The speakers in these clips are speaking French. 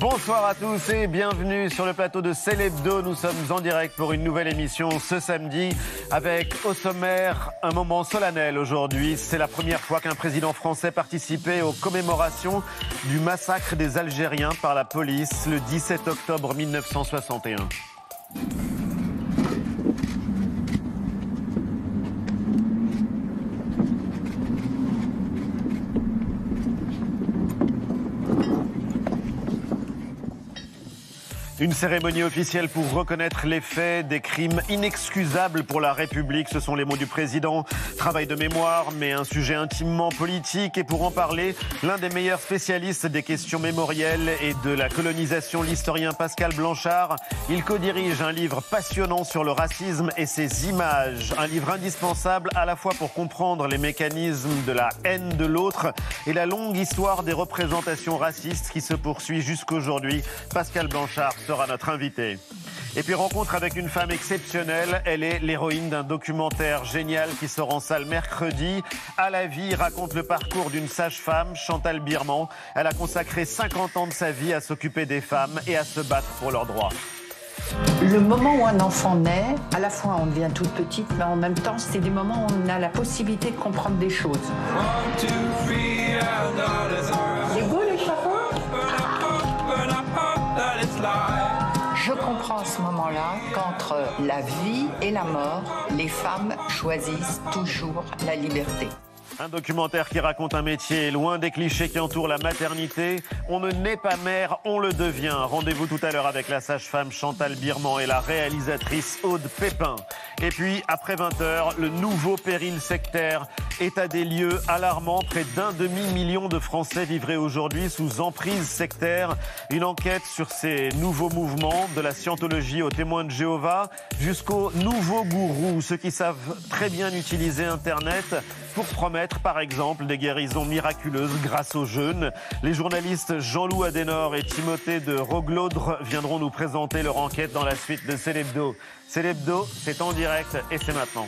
Bonsoir à tous et bienvenue sur le plateau de Célébdo. Nous sommes en direct pour une nouvelle émission ce samedi avec au sommaire un moment solennel aujourd'hui. C'est la première fois qu'un président français participait aux commémorations du massacre des Algériens par la police le 17 octobre 1961. Une cérémonie officielle pour reconnaître les faits des crimes inexcusables pour la République. Ce sont les mots du président. Travail de mémoire, mais un sujet intimement politique. Et pour en parler, l'un des meilleurs spécialistes des questions mémorielles et de la colonisation, l'historien Pascal Blanchard. Il co-dirige un livre passionnant sur le racisme et ses images. Un livre indispensable à la fois pour comprendre les mécanismes de la haine de l'autre et la longue histoire des représentations racistes qui se poursuit jusqu'aujourd'hui. Pascal Blanchard sera notre invité. Et puis rencontre avec une femme exceptionnelle. Elle est l'héroïne d'un documentaire génial qui sort en salle mercredi. À la vie raconte le parcours d'une sage-femme, Chantal Birman. Elle a consacré 50 ans de sa vie à s'occuper des femmes et à se battre pour leurs droits. Le moment où un enfant naît, à la fois on devient toute petite, mais en même temps, c'est des moments où on a la possibilité de comprendre des choses. Je comprends à ce moment-là qu'entre la vie et la mort, les femmes choisissent toujours la liberté. Un documentaire qui raconte un métier loin des clichés qui entourent la maternité. On ne naît pas mère, on le devient. Rendez-vous tout à l'heure avec la sage-femme Chantal Birman et la réalisatrice Aude Pépin. Et puis, après 20h, le nouveau péril sectaire. État des lieux alarmant. Près d'un demi-million de Français vivraient aujourd'hui sous emprise sectaire. Une enquête sur ces nouveaux mouvements, de la scientologie aux témoins de Jéhovah, jusqu'aux nouveaux gourous, ceux qui savent très bien utiliser Internet pour promettre, par exemple, des guérisons miraculeuses grâce aux jeunes. Les journalistes Jean-Loup Adenor et Timothée de Roglaudre viendront nous présenter leur enquête dans la suite de Célébdo. Célébdo, c'est en direct et c'est maintenant.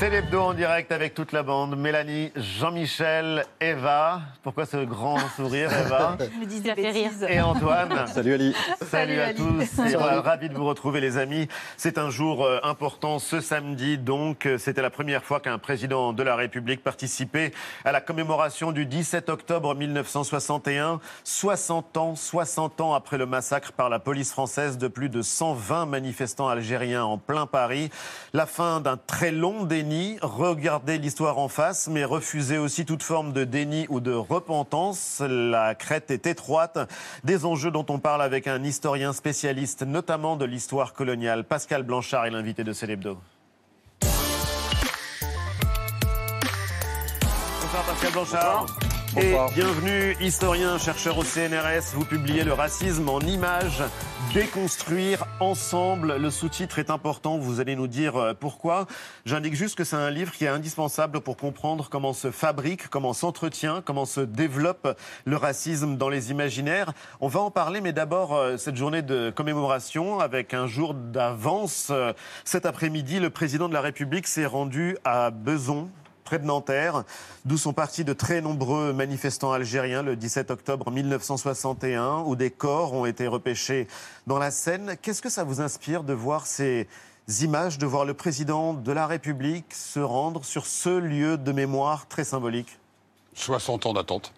C'est l'hebdo en direct avec toute la bande. Mélanie, Jean-Michel, Eva. Pourquoi ce grand sourire, Eva Je me disais fait rire. Et Antoine. Salut Ali. Salut, à tous. Et voilà, ravi de vous retrouver, les amis. C'est un jour euh, important ce samedi. Donc, euh, c'était la première fois qu'un président de la République participait à la commémoration du 17 octobre 1961. 60 ans, 60 ans après le massacre par la police française de plus de 120 manifestants algériens en plein Paris. La fin d'un très long déni. Regarder l'histoire en face, mais refuser aussi toute forme de déni ou de repentance. La crête est étroite. Des enjeux dont on parle avec un historien spécialiste, notamment de l'histoire coloniale. Pascal Blanchard est l'invité de Célébdo. Bonsoir Pascal Blanchard. Bonsoir. bienvenue, historien, chercheur au CNRS. Vous publiez Le racisme en images, déconstruire ensemble. Le sous-titre est important, vous allez nous dire euh, pourquoi. J'indique juste que c'est un livre qui est indispensable pour comprendre comment se fabrique, comment s'entretient, comment se développe le racisme dans les imaginaires. On va en parler, mais d'abord, euh, cette journée de commémoration avec un jour d'avance. Euh, Cet après-midi, le président de la République s'est rendu à Beson, près de Nanterre, d'où sont partis de très nombreux manifestants algériens le 17 octobre 1961, où des corps ont été repêchés dans la Seine. Qu'est-ce que ça vous inspire de voir ces images, de voir le président de la République se rendre sur ce lieu de mémoire très symbolique? 60 ans d'attente.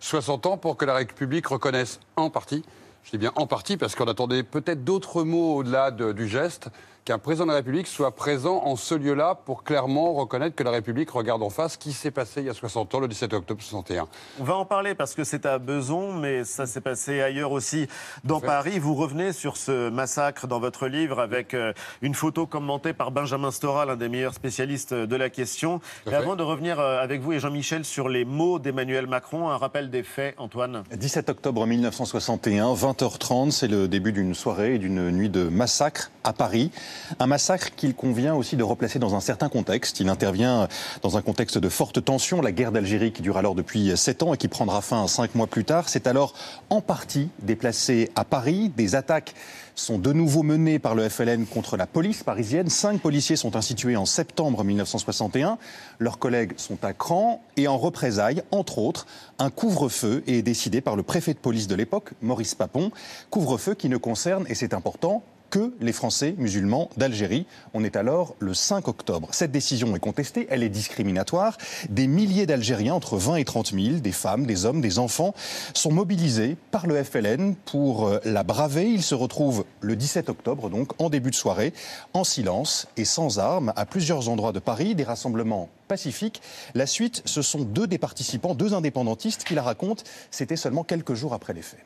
60 ans pour que la République reconnaisse en partie, je dis bien en partie parce qu'on attendait peut-être d'autres mots au-delà de- du geste, qu'un président de la République soit présent en ce lieu-là pour clairement reconnaître que la République regarde en face ce qui s'est passé il y a 60 ans, le 17 octobre 61. On va en parler parce que c'est à Beson, mais ça s'est passé ailleurs aussi dans Paris. Vous revenez sur ce massacre dans votre livre avec euh, une photo commentée par Benjamin Stora, l'un des meilleurs spécialistes de la question. fait. avant de revenir euh, avec vous et Jean-Michel sur les mots d'Emmanuel Macron, un rappel des faits, Antoine. 17 octobre 1961, 20h30, c'est le début d'une soirée et d'une nuit de massacre à Paris. Un massacre qu'il convient aussi de replacer dans un certain contexte. Il intervient dans un contexte de forte tension, la guerre d'Algérie qui dure alors depuis sept ans et qui prendra fin cinq mois plus tard. C'est alors en partie déplacé à Paris. Des attaques sont de nouveau menées par le FLN contre la police parisienne. Cinq policiers sont institués en septembre 1961. Leurs collègues sont à cran et en représailles, entre autres, un couvre-feu est décidé par le préfet de police de l'époque, Maurice Papon. Couvre-feu qui ne concerne, et c'est important, que les Français musulmans d'Algérie. On est alors le 5 octobre. Cette décision est contestée, elle est discriminatoire. Des milliers d'Algériens, entre 20 et 30 000, des femmes, des hommes, des enfants, sont mobilisés par le FLN pour euh, la braver. Ils se retrouvent le 17 octobre, donc en début de soirée, en silence et sans armes, à plusieurs endroits de Paris, des rassemblements pacifiques. La suite, ce sont deux des participants, deux indépendantistes qui la racontent. C'était seulement quelques jours après les faits.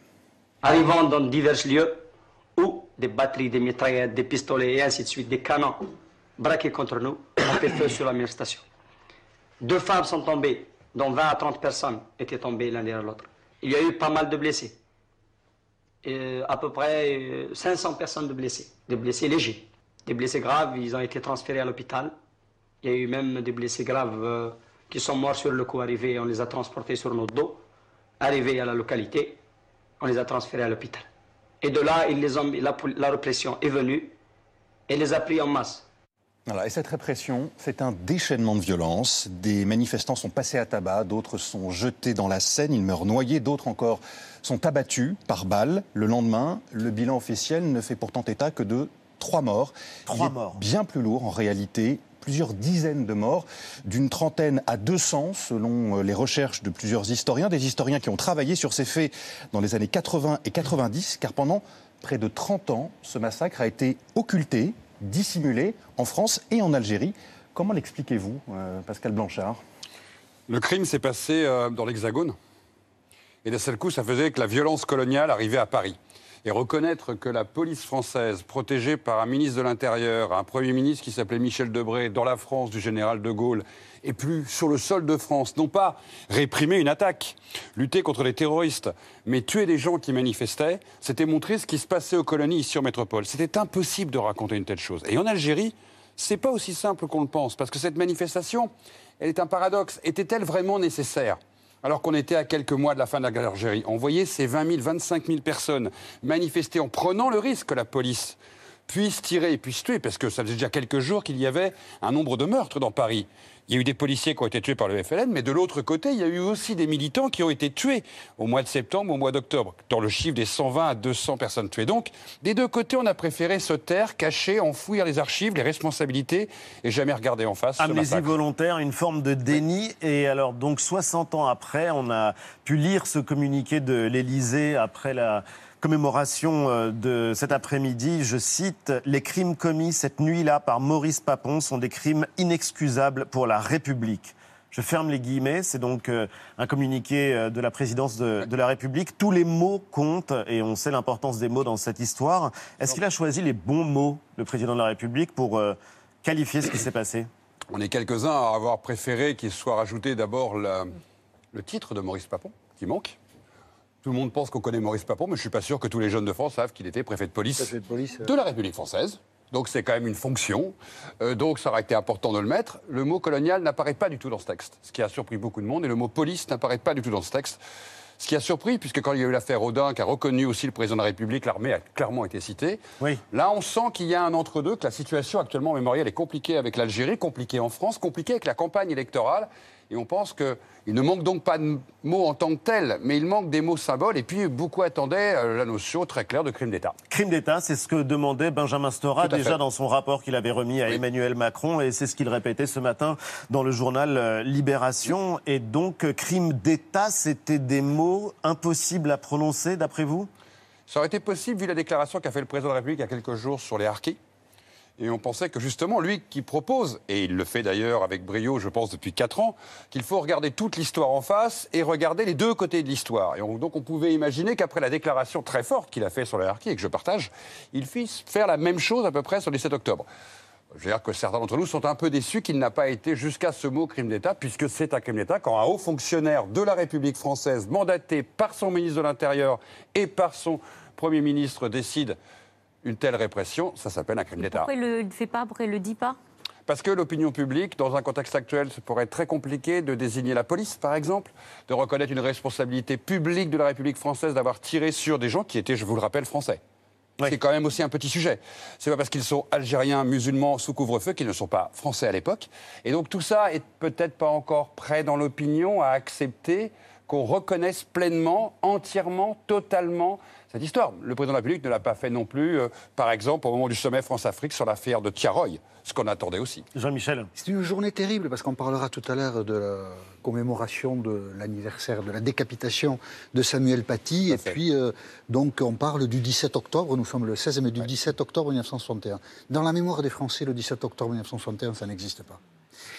Arrivant dans divers lieux, des batteries, des mitraillettes, des pistolets et ainsi de suite, des canons braqués contre nous, on fait feu sur la même station. Deux femmes sont tombées, dont 20 à 30 personnes étaient tombées l'un derrière l'autre. Il y a eu pas mal de blessés. Et à peu près 500 personnes de blessés, des blessés légers. Des blessés graves, ils ont été transférés à l'hôpital. Il y a eu même des blessés graves euh, qui sont morts sur le coup arrivé, on les a transportés sur notre dos. Arrivés à la localité, on les a transférés à l'hôpital. Et de là, ils les ont, la, la répression est venue et les a pris en masse. Voilà, et cette répression, c'est un déchaînement de violence. Des manifestants sont passés à tabac, d'autres sont jetés dans la Seine, ils meurent noyés, d'autres encore sont abattus par balles. Le lendemain, le bilan officiel ne fait pourtant état que de trois morts. Trois morts. Bien plus lourd en réalité plusieurs dizaines de morts, d'une trentaine à 200 selon euh, les recherches de plusieurs historiens, des historiens qui ont travaillé sur ces faits dans les années 80 et 90, car pendant près de 30 ans, ce massacre a été occulté, dissimulé en France et en Algérie. Comment l'expliquez-vous, euh, Pascal Blanchard? Le crime s'est passé euh, dans l'Hexagone. Et d'un seul coup, ça faisait que la violence coloniale arrivait à Paris et reconnaître que la police française, protégée par un ministre de l'Intérieur, un Premier ministre qui s'appelait Michel Debré, dans la France du général de Gaulle, et plus sur le sol de France, non pas réprimer une attaque, lutter contre les terroristes, mais tuer des gens qui manifestaient, c'était montrer ce qui se passait aux colonies ici en métropole. C'était impossible de raconter une telle chose. Et en Algérie, c'est pas aussi simple qu'on le pense, parce que cette manifestation, elle est un paradoxe. Était-elle vraiment nécessaire? Alors qu'on était à quelques mois de la fin de la guerre. On voyait ces 20 000, 25 000 personnes manifester en prenant le risque que la police puisse tirer et puisse tuer, parce que ça faisait déjà quelques jours qu'il y avait un nombre de meurtres dans Paris. Il y a eu des policiers qui ont été tués par le FLN, mais de l'autre côté, il y a eu aussi des militants qui ont été tués au mois de septembre, au mois d'octobre, dans le chiffre des 120 à 200 personnes tuées. Donc, des deux côtés, on a préféré se taire, cacher, enfouir les archives, les responsabilités et jamais regarder en face. Amnésie volontaire, une forme de déni. Et alors, donc, 60 ans après, on a pu lire ce communiqué de l'Élysée après la commémoration euh, de cet après-midi, je cite, Les crimes commis cette nuit-là par Maurice Papon sont des crimes inexcusables pour la République. Je ferme les guillemets, c'est donc euh, un communiqué euh, de la présidence de, la République. Tous les mots comptent et on sait l'importance des mots dans cette histoire. Est-ce qu'il a choisi les bons mots, le président de la République, pour qualifier ce qui s'est passé? On est quelques-uns à avoir préféré qu'il soit rajouté d'abord le titre de Maurice Papon, qui manque. Tout le monde pense qu'on connaît Maurice Papon, mais je ne suis pas sûr que tous les jeunes de France savent qu'il était préfet de police, euh. de, la République française. Donc c'est quand même une fonction. Euh, donc ça aurait été important de le mettre. Le mot colonial n'apparaît pas du tout dans ce texte, ce qui a surpris beaucoup de monde. Et le mot police n'apparaît pas du tout dans ce texte. Ce qui a surpris, puisque quand il y a eu l'affaire Audin, qui a reconnu aussi le président de la République, l'armée a clairement été citée. Oui. Là, on sent qu'il y a un entre-deux, que la situation actuellement mémorielle est compliquée avec l'Algérie, compliquée en France, compliquée avec la campagne électorale. Et on pense qu'il ne manque donc pas de mots en tant que tel, mais il manque des mots symboles. Et puis, beaucoup attendaient euh, la notion très claire de crime d'État. Crime d'État, c'est ce que demandait Benjamin Stora déjà dans son rapport qu'il avait remis à Emmanuel Macron. Et c'est ce qu'il répétait ce matin dans le journal euh, Libération. Et donc, euh, crime d'État, c'était des mots impossibles à prononcer, d'après vous? Ça aurait été possible, vu la déclaration qu'a fait le président de la République il y a quelques jours sur les harkis. Et on pensait que justement, lui qui propose, et il le fait d'ailleurs avec brio, je pense, depuis 4 ans, qu'il faut regarder toute l'histoire en face et regarder les deux côtés de l'histoire. Et donc on pouvait imaginer qu'après la déclaration très forte qu'il a faite sur la et que je partage, il puisse faire la même chose à peu près sur le 17 octobre. Je veux dire que certains d'entre nous sont un peu déçus qu'il n'a pas été jusqu'à ce mot crime d'État, puisque c'est un crime d'État quand un haut fonctionnaire de la République française, mandaté par son ministre de l'Intérieur et par son Premier ministre, décide une telle répression, ça s'appelle un crime d'État. Pourquoi il ne le fait pas, pourquoi il ne le dit pas? Parce que l'opinion publique, dans un contexte actuel, ça pourrait être très compliqué de désigner la police, par exemple, de reconnaître une responsabilité publique de la République française d'avoir tiré sur des gens qui étaient, je vous le rappelle, français. C'est quand même aussi un petit sujet. C'est pas parce qu'ils sont algériens, musulmans, sous couvre-feu qu'ils ne sont pas français à l'époque. Et donc tout ça est peut-être pas encore prêt dans l'opinion à accepter qu'on reconnaisse pleinement, entièrement, totalement cette histoire. Le président de la République ne l'a pas fait non plus, euh, par exemple, au moment du sommet France-Afrique sur l'affaire de Tiaroy, ce qu'on attendait aussi. Jean-Michel. C'est une journée terrible parce qu'on parlera tout à l'heure de la commémoration de l'anniversaire de la décapitation de Samuel Paty. Et puis, euh, donc, on parle du 17 octobre, nous sommes le 16, mais du 17 octobre 1961. Dans la mémoire des Français, le 17 octobre 1961, ça n'existe pas.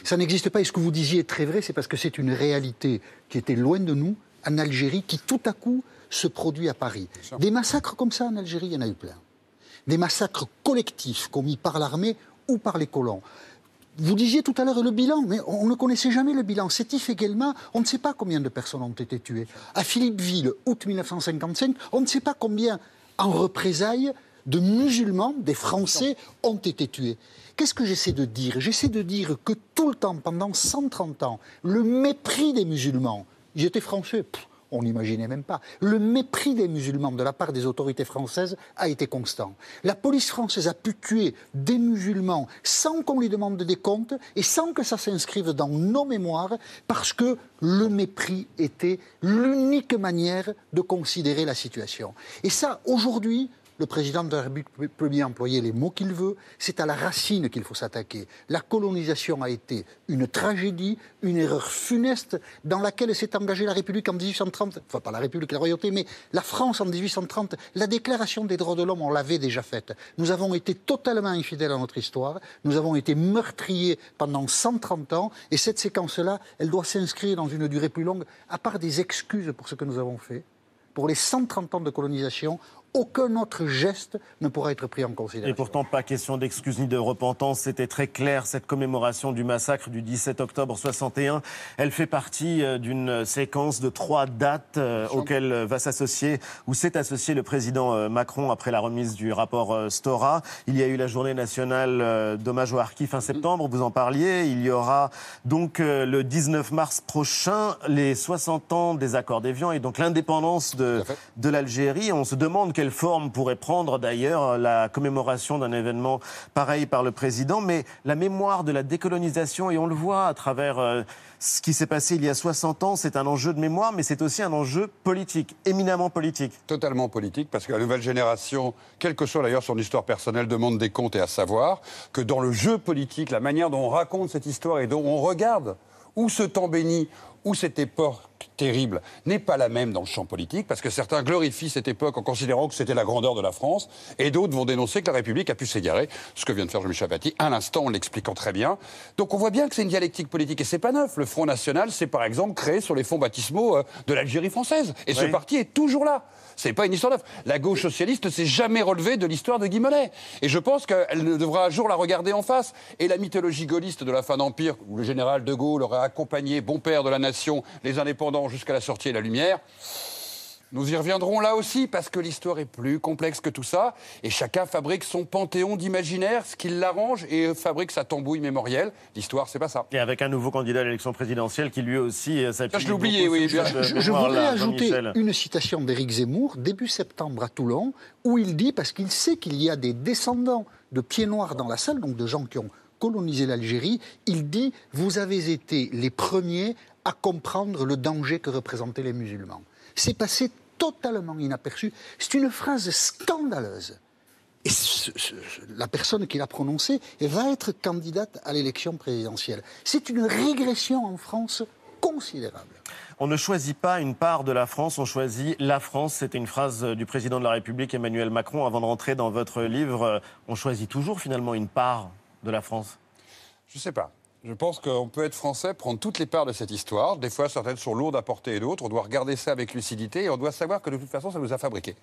Ça n'existe pas, et ce que vous disiez est très vrai, c'est parce que c'est une réalité qui était loin de nous, en Algérie, qui tout à coup se produit à Paris. Des massacres comme ça en Algérie, il y en a eu plein. Des massacres collectifs commis par l'armée ou par les colons. Vous disiez tout à l'heure le bilan, mais on ne connaissait jamais le bilan. Sétif également, on ne sait pas combien de personnes ont été tuées. À Philippeville, août 1955, on ne sait pas combien, en représailles, de musulmans, des Français, ont été tués. Qu'est-ce que j'essaie de dire? J'essaie de dire que tout le temps, pendant 130 ans, le mépris des musulmans, étaient français, on n'imaginait même pas. Le mépris des musulmans de la part des autorités françaises a été constant. La police française a pu tuer des musulmans sans qu'on lui demande des comptes et sans que ça s'inscrive dans nos mémoires parce que le mépris était l'unique manière de considérer la situation. Et ça, aujourd'hui, le président de la République peut bien employer les mots qu'il veut. C'est à la racine qu'il faut s'attaquer. La colonisation a été une tragédie, une erreur funeste dans laquelle s'est engagée la République en 1830. Enfin, pas la République, la royauté, mais la France en 1830. La déclaration des droits de l'homme, on l'avait déjà faite. Nous avons été totalement infidèles à notre histoire. Nous avons été meurtriers pendant 130 ans. Et cette séquence-là, elle doit s'inscrire dans une durée plus longue, à part des excuses pour ce que nous avons fait pour les 130 ans de colonisation, aucun autre geste ne pourra être pris en considération. Et pourtant, pas question d'excuse ni de repentance. C'était très clair, cette commémoration du massacre du 17 octobre 61. Elle fait partie euh, d'une séquence de trois dates euh, auxquelles va s'associer, ou s'est associé le président euh, Macron après la remise du rapport Stora. Il y a eu la journée nationale d'hommage aux harkis fin septembre, vous en parliez. Il y aura donc le 19 mars prochain les 60 ans des accords d'Évian et donc l'indépendance de, de l'Algérie. On se demande quelle forme pourrait prendre d'ailleurs la commémoration d'un événement pareil par le président, mais la mémoire de la décolonisation, et on le voit à travers euh, ce qui s'est passé il y a 60 ans, c'est un enjeu de mémoire, mais c'est aussi un enjeu politique, éminemment politique. Totalement politique, parce que la nouvelle génération, quelle que soit d'ailleurs son histoire personnelle, demande des comptes et à savoir que dans le jeu politique, la manière dont on raconte cette histoire et dont on regarde où ce temps béni, où cette époque terrible n'est pas la même dans le champ politique, parce que certains glorifient cette époque en considérant que c'était la grandeur de la France, et d'autres vont dénoncer que la République a pu s'égarer, ce que vient de faire Jean-Michel Apathy à l'instant en l'expliquant très bien. Donc on voit bien que c'est une dialectique politique, et c'est pas neuf. Le Front National s'est par exemple créé sur les fonds baptismaux euh, de l'Algérie française, et ce parti est toujours là. C'est pas une histoire neuve. La gauche socialiste ne s'est jamais relevée de l'histoire de Guy Mollet. Et je pense qu'elle devra un jour la regarder en face. Et la mythologie gaulliste de la fin d'Empire, où le général de Gaulle aurait accompagné, bon père de la nation, les indépendants jusqu'à la sortie de la lumière. Nous y reviendrons là aussi parce que l'histoire est plus complexe que tout ça et chacun fabrique son panthéon d'imaginaire, ce qui l'arrange et fabrique sa tambouille mémorielle. L'histoire, c'est pas ça. Et avec un nouveau candidat à l'élection présidentielle qui lui aussi euh, s'appuie. Je l'ai oublié, oui. Je, voudrais ajouter une citation d'Éric Zemmour, début septembre à Toulon, où il dit, parce qu'il sait qu'il y a des descendants de pieds noirs dans la salle, donc de gens qui ont colonisé l'Algérie, il dit Vous avez été les premiers à comprendre le danger que représentaient les musulmans. C'est passé totalement inaperçu. C'est une phrase scandaleuse. Et la personne qui l'a prononcée va être candidate à l'élection présidentielle. C'est une régression en France considérable. On ne choisit pas une part de la France, on choisit la France. C'était une phrase du président de la République, Emmanuel Macron, avant de rentrer dans votre livre. On choisit toujours finalement une part de la France Je ne sais pas. Je pense qu'on peut être français, prendre toutes les parts de cette histoire. Des fois, certaines sont lourdes à porter et d'autres. On doit regarder ça avec lucidité et on doit savoir que de toute façon, ça nous a fabriqués.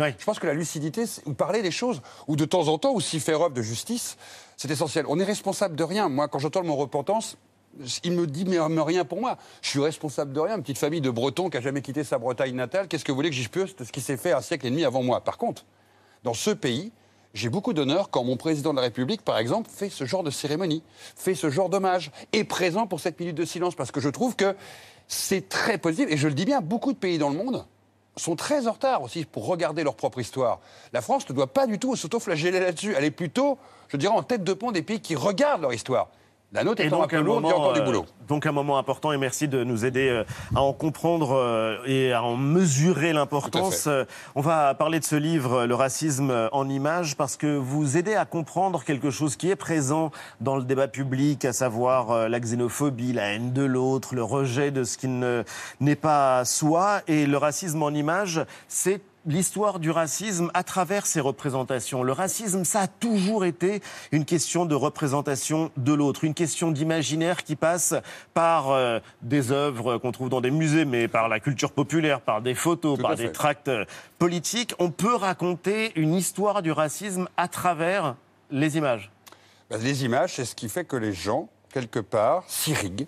Je pense que la lucidité, ou parler des choses, ou de temps en temps aussi faire œuvre de justice, c'est essentiel. On est responsable de rien. Moi, quand j'entends mon repentance, il me dit mais, rien pour moi. Je suis responsable de rien. Une petite famille de Bretons qui a jamais quitté sa Bretagne natale. Qu'est-ce que vous voulez que j'y puisse de ce qui s'est fait un siècle et demi avant moi? Par contre, dans ce pays, j'ai beaucoup d'honneur quand mon président de la République, par exemple, fait ce genre de cérémonie, fait ce genre d'hommage, est présent pour cette minute de silence, parce que je trouve que c'est très positif. Et je le dis bien, beaucoup de pays dans le monde sont très en retard aussi pour regarder leur propre histoire. La France ne doit pas du tout s'auto-flageller là-dessus. Elle est plutôt, je dirais, en tête de pont des pays qui regardent leur histoire. La nôtre Et étant un donc peu un, lourde, il y a moment, encore du boulot. donc un moment important et merci de nous aider euh, à en comprendre euh, et à en mesurer l'importance. Euh, On va parler de ce livre, Le racisme en images, parce que vous aidez à comprendre quelque chose qui est présent dans le débat public, à savoir la xénophobie, la haine de l'autre, le rejet de ce qui ne- n'est pas soi. Et le racisme en images, c'est l'histoire du racisme à travers ses représentations. Le racisme, ça a toujours été une question de représentation de l'autre, une question d'imaginaire qui passe par euh, des œuvres qu'on trouve dans des musées, mais par la culture populaire, par des photos, Tout par des tracts euh, politiques. On peut raconter une histoire du racisme à travers les images. Ben, les images, c'est ce qui fait que les gens, quelque part, s'irriguent,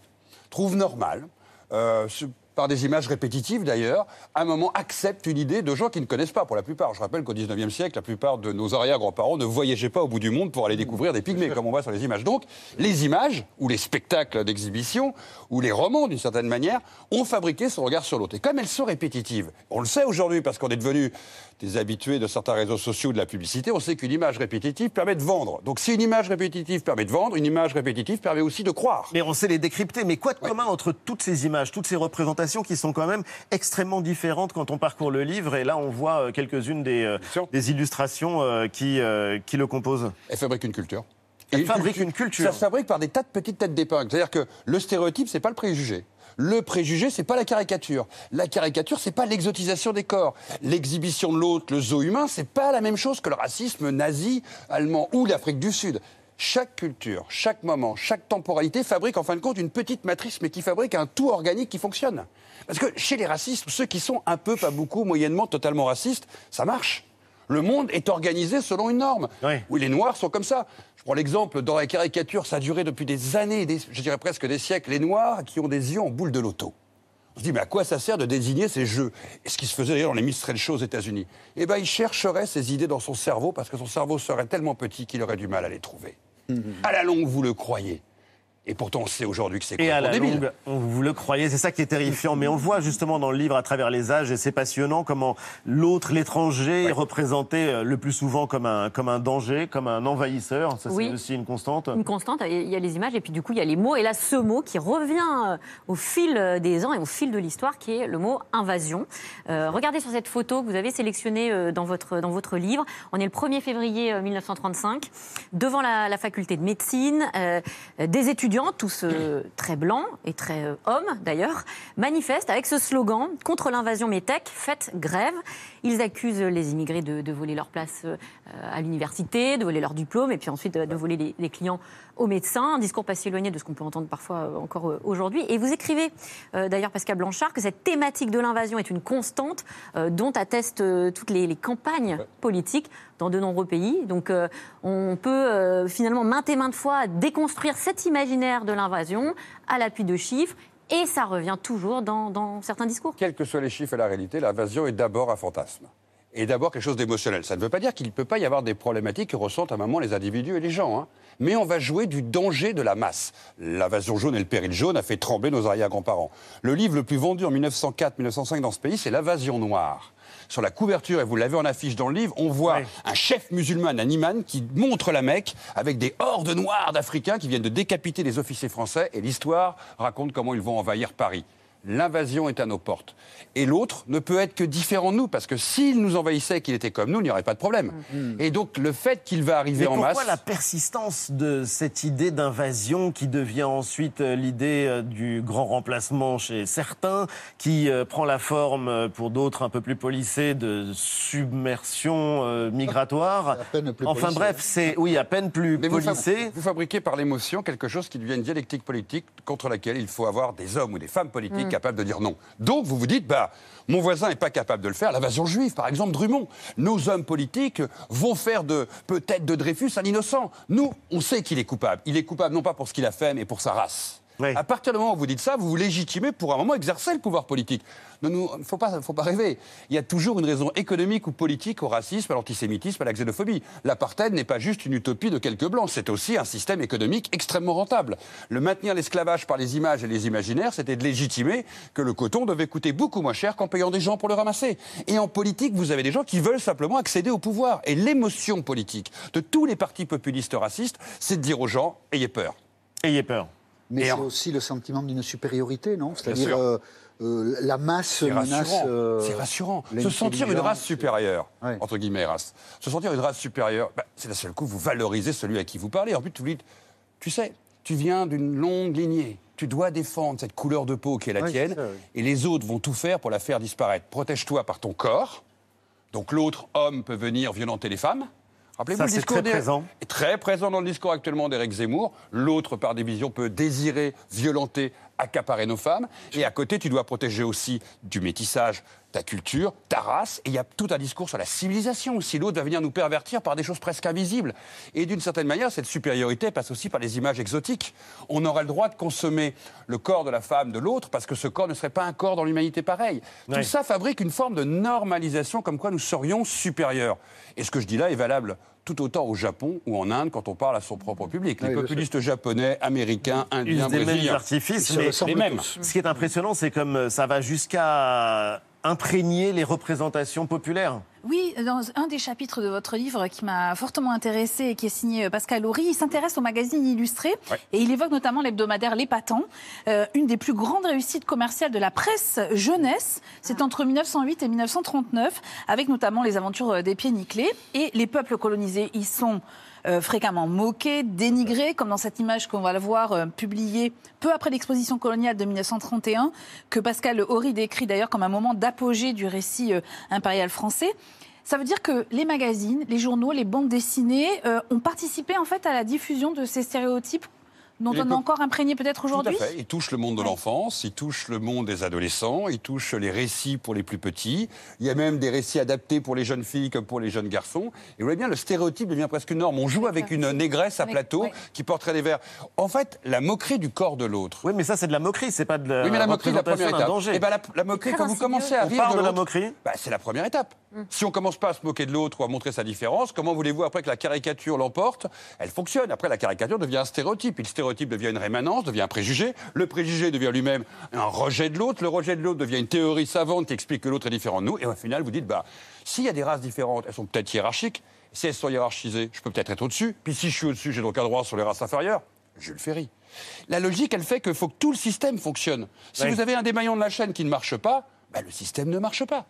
trouvent normal, euh, par des images répétitives d'ailleurs, à un moment acceptent une idée de gens qui ne connaissent pas pour la plupart. Je rappelle qu'au 19e siècle, la plupart de nos arrière-grands-parents ne voyageaient pas au bout du monde pour aller découvrir des pygmées, comme on voit sur les images. Donc, les images, ou les spectacles d'exhibition, ou les romans d'une certaine manière, ont fabriqué son regard sur l'autre. Et comme elles sont répétitives, on le sait aujourd'hui parce qu'on est devenus des habitués de certains réseaux sociaux de la publicité, on sait qu'une image répétitive permet de vendre. Donc si une image répétitive permet de vendre, une image répétitive permet aussi de croire. Mais on sait les décrypter. Mais quoi de commun entre toutes ces images, toutes ces représentations qui sont quand même extrêmement différentes quand on parcourt le livre Et là, on voit euh, quelques-unes des, euh, des illustrations euh, qui, qui le composent. Elle fabrique une culture. Elle fabrique une culture. Ça se fabrique par des tas de petites têtes d'épingle. C'est-à-dire que le stéréotype, c'est pas le préjugé. Le préjugé, c'est pas la caricature. La caricature, c'est pas l'exotisation des corps. L'exhibition de l'autre, le zoo humain, c'est pas la même chose que le racisme nazi, allemand ou l'Afrique du Sud. Chaque culture, chaque moment, chaque temporalité fabrique en fin de compte une petite matrice, mais qui fabrique un tout organique qui fonctionne. Parce que chez les racistes, ceux qui sont un peu, pas beaucoup, moyennement, totalement racistes, ça marche. Le monde est organisé selon une norme. Oui. Oui, les Noirs sont comme ça. Je prends l'exemple, dans la caricature, ça a duré depuis des années, des- je dirais presque des siècles, les Noirs qui ont des yeux en boule de loto. On se dit, mais à quoi ça sert de désigner ces jeux? Et ce qui se faisait d'ailleurs dans les Mistrel Show aux États-Unis. Eh bien, il chercherait ces idées dans son cerveau parce que son cerveau serait tellement petit qu'il aurait du mal à les trouver. À la longue, vous le croyez. Et pourtant, on sait aujourd'hui que c'est Et à la complètement débile. longue, on vous le croyez, c'est ça qui est terrifiant. Mais on voit justement dans le livre, à travers les âges, et c'est passionnant, comment l'autre, l'étranger, est représenté euh, le plus souvent comme un, comme un danger, comme un envahisseur. Ça, Oui. c'est aussi une constante. Une constante, il y a les images et puis du coup il y a les mots. Et là, ce mot qui revient euh, au fil euh, des ans et au fil de l'histoire, qui est le mot invasion. Euh, regardez sur cette photo que vous avez sélectionnée dans votre, dans votre livre. On est le 1er février euh, 1935, devant la, la faculté de médecine. euh, des étudiants, tous euh, très blancs et très euh, hommes d'ailleurs, manifestent avec ce slogan contre l'invasion métèque, faites grève. Ils accusent les immigrés de, de voler leur place euh, à l'université, de voler leur diplôme et puis ensuite de, de voler les, les clients aux médecins. Un discours pas si éloigné de ce qu'on peut entendre parfois encore aujourd'hui. Et vous écrivez d'ailleurs, Pascal Blanchard, que cette thématique de l'invasion est une constante dont attestent toutes les, les campagnes politiques dans de nombreux pays. Donc euh, on peut euh, finalement maintes et maintes fois déconstruire cet imaginaire de l'invasion à l'appui de chiffres. Et ça revient toujours dans, certains discours. Quels que soient les chiffres et la réalité, l'invasion est d'abord un fantasme. Et d'abord quelque chose d'émotionnel. Ça ne veut pas dire qu'il ne peut pas y avoir des problématiques que ressentent à un moment les individus et les gens. hein. Mais on va jouer du danger de la masse. L'invasion jaune et le péril jaune a fait trembler nos arrière-grands-parents. Le livre le plus vendu en 1904-1905 dans ce pays, c'est L'invasion noire. Sur la couverture, et vous l'avez en affiche dans le livre, on voit un chef musulman, un imam, qui montre la Mecque avec des hordes noires d'Africains qui viennent de décapiter les officiers français. Et l'histoire raconte comment ils vont envahir Paris. L'invasion est à nos portes. Et l'autre ne peut être que différent de nous, parce que s'il nous envahissait et qu'il était comme nous, il n'y aurait pas de problème. Et donc le fait qu'il va arriver Mais en pourquoi masse. la persistance de cette idée d'invasion qui devient ensuite euh, l'idée euh, du grand remplacement chez certains, qui euh, prend la forme pour d'autres un peu plus policés de submersion migratoire? À peine plus Enfin bref, c'est oui à peine plus Mais vous, fab- policé. vous fabriquez par l'émotion quelque chose qui devient une dialectique politique contre laquelle il faut avoir des hommes ou des femmes politiques capables de dire non. Donc vous vous dites, bah, mon voisin n'est pas capable de le faire. L'invasion juive, par exemple, Drummond. Nos hommes politiques vont faire de peut-être de Dreyfus un innocent. Nous, on sait qu'il est coupable. Il est coupable non pas pour ce qu'il a fait, mais pour sa race. Oui. À partir du moment où vous dites ça, vous vous légitimez pour un moment exercer le pouvoir politique. Il ne faut pas, faut pas rêver. Il y a toujours une raison économique ou politique au racisme, à l'antisémitisme, à la xénophobie. L'apartheid n'est pas juste une utopie de quelques blancs, c'est aussi un système économique extrêmement rentable. Le maintenir l'esclavage par les images et les imaginaires, c'était de légitimer que le coton devait coûter beaucoup moins cher qu'en payant des gens pour le ramasser. Et en politique, vous avez des gens qui veulent simplement accéder au pouvoir. Et l'émotion politique de tous les partis populistes racistes, c'est de dire aux gens, ayez peur. Ayez peur. Mais c'est en- aussi le sentiment d'une supériorité, non? C'est-à-dire euh, euh, la masse menace. rassurant. euh, c'est rassurant. Se sentir une race supérieure, Ouais. entre guillemets, race. Se sentir une race supérieure, bah, c'est d'un seul coup, vous valorisez celui à qui vous parlez. En plus, vous dites, tu sais, tu viens d'une longue lignée. Tu dois défendre cette couleur de peau qui est la Ouais, tienne. ça. Et les autres vont tout faire pour la faire disparaître. Protège-toi par ton corps. Donc l'autre homme peut venir violenter les femmes. Rappelez-vous le c'est discours très présent. est très présent dans le discours actuellement d'Éric Zemmour. L'autre, par division, peut désirer, violenter, accaparer nos femmes. Et à côté, tu dois protéger aussi du métissage ta culture, ta race. Et il y a tout un discours sur la civilisation aussi. L'autre va venir nous pervertir par des choses presque invisibles. Et d'une certaine manière, cette supériorité passe aussi par les images exotiques. On aurait le droit de consommer le corps de la femme de l'autre parce que ce corps ne serait pas un corps dans l'humanité pareil. Tout ça fabrique une forme de normalisation comme quoi nous serions supérieurs. Et ce que je dis là est valable tout autant au Japon ou en Inde quand on parle à son propre public. Les Oui, populistes japonais, américains, indiens, Usent des mêmes brésiliens. artifices, Ils mais les mêmes. tous. ce qui est impressionnant, c'est comme euh, ça va jusqu'à imprégner les représentations populaires. Oui, dans un des chapitres de votre livre qui m'a fortement intéressé et qui est signé euh, Pascal Horry, il s'intéresse au magazine illustré Ouais. et il évoque notamment l'hebdomadaire L'Épatant, euh, une des plus grandes réussites commerciales de la presse jeunesse. C'est entre 1908 et 1939, avec notamment les aventures euh, des pieds nickelés. Et les peuples colonisés y sont euh, fréquemment moqués, dénigrés, comme dans cette image qu'on va le voir euh, publiée peu après l'exposition coloniale de 1931, que Pascal Horry décrit d'ailleurs comme un moment d'apogée du récit euh, impérial français. Ça veut dire que les magazines, les journaux, les bandes dessinées ont participé en fait à la diffusion de ces stéréotypes dont Les on est encore imprégné peut-être Tout à aujourd'hui fait. Il touche le monde de l'enfance, il touche le monde des adolescents, il touche les récits pour les plus petits. Il y a même des récits adaptés pour les jeunes filles comme pour les jeunes garçons. Et vous voyez bien, le stéréotype devient presque une norme. On joue avec une négresse à Avec- plateau ouais. qui porterait des verres. En fait, la moquerie du corps de l'autre. Oui, mais ça, c'est de la moquerie, c'est pas de la Oui, mais la moquerie, la première étape. Et ben la, la moquerie, quand vous commencez à On rire parle de la moquerie bah, c'est la première étape. Si on commence pas à se moquer de l'autre ou à montrer sa différence, comment voulez-vous après que la caricature l'emporte? Elle fonctionne. Après, la caricature devient un stéréotype. Et le stéréotype devient une rémanence, devient un préjugé. Le préjugé devient lui-même un rejet de l'autre. Le rejet de l'autre devient une théorie savante qui explique que l'autre est différent de nous. Et au final, vous dites, bah, s'il y a des races différentes, elles sont peut-être hiérarchiques. Si elles sont hiérarchisées, je peux peut-être être au-dessus. Puis si je suis au-dessus, j'ai donc un droit sur les races inférieures. Jules Ferry. La logique, elle fait qu'il faut que tout le système fonctionne. Si Oui. vous avez un des maillons de la chaîne qui ne marche pas, bah, le système ne marche pas.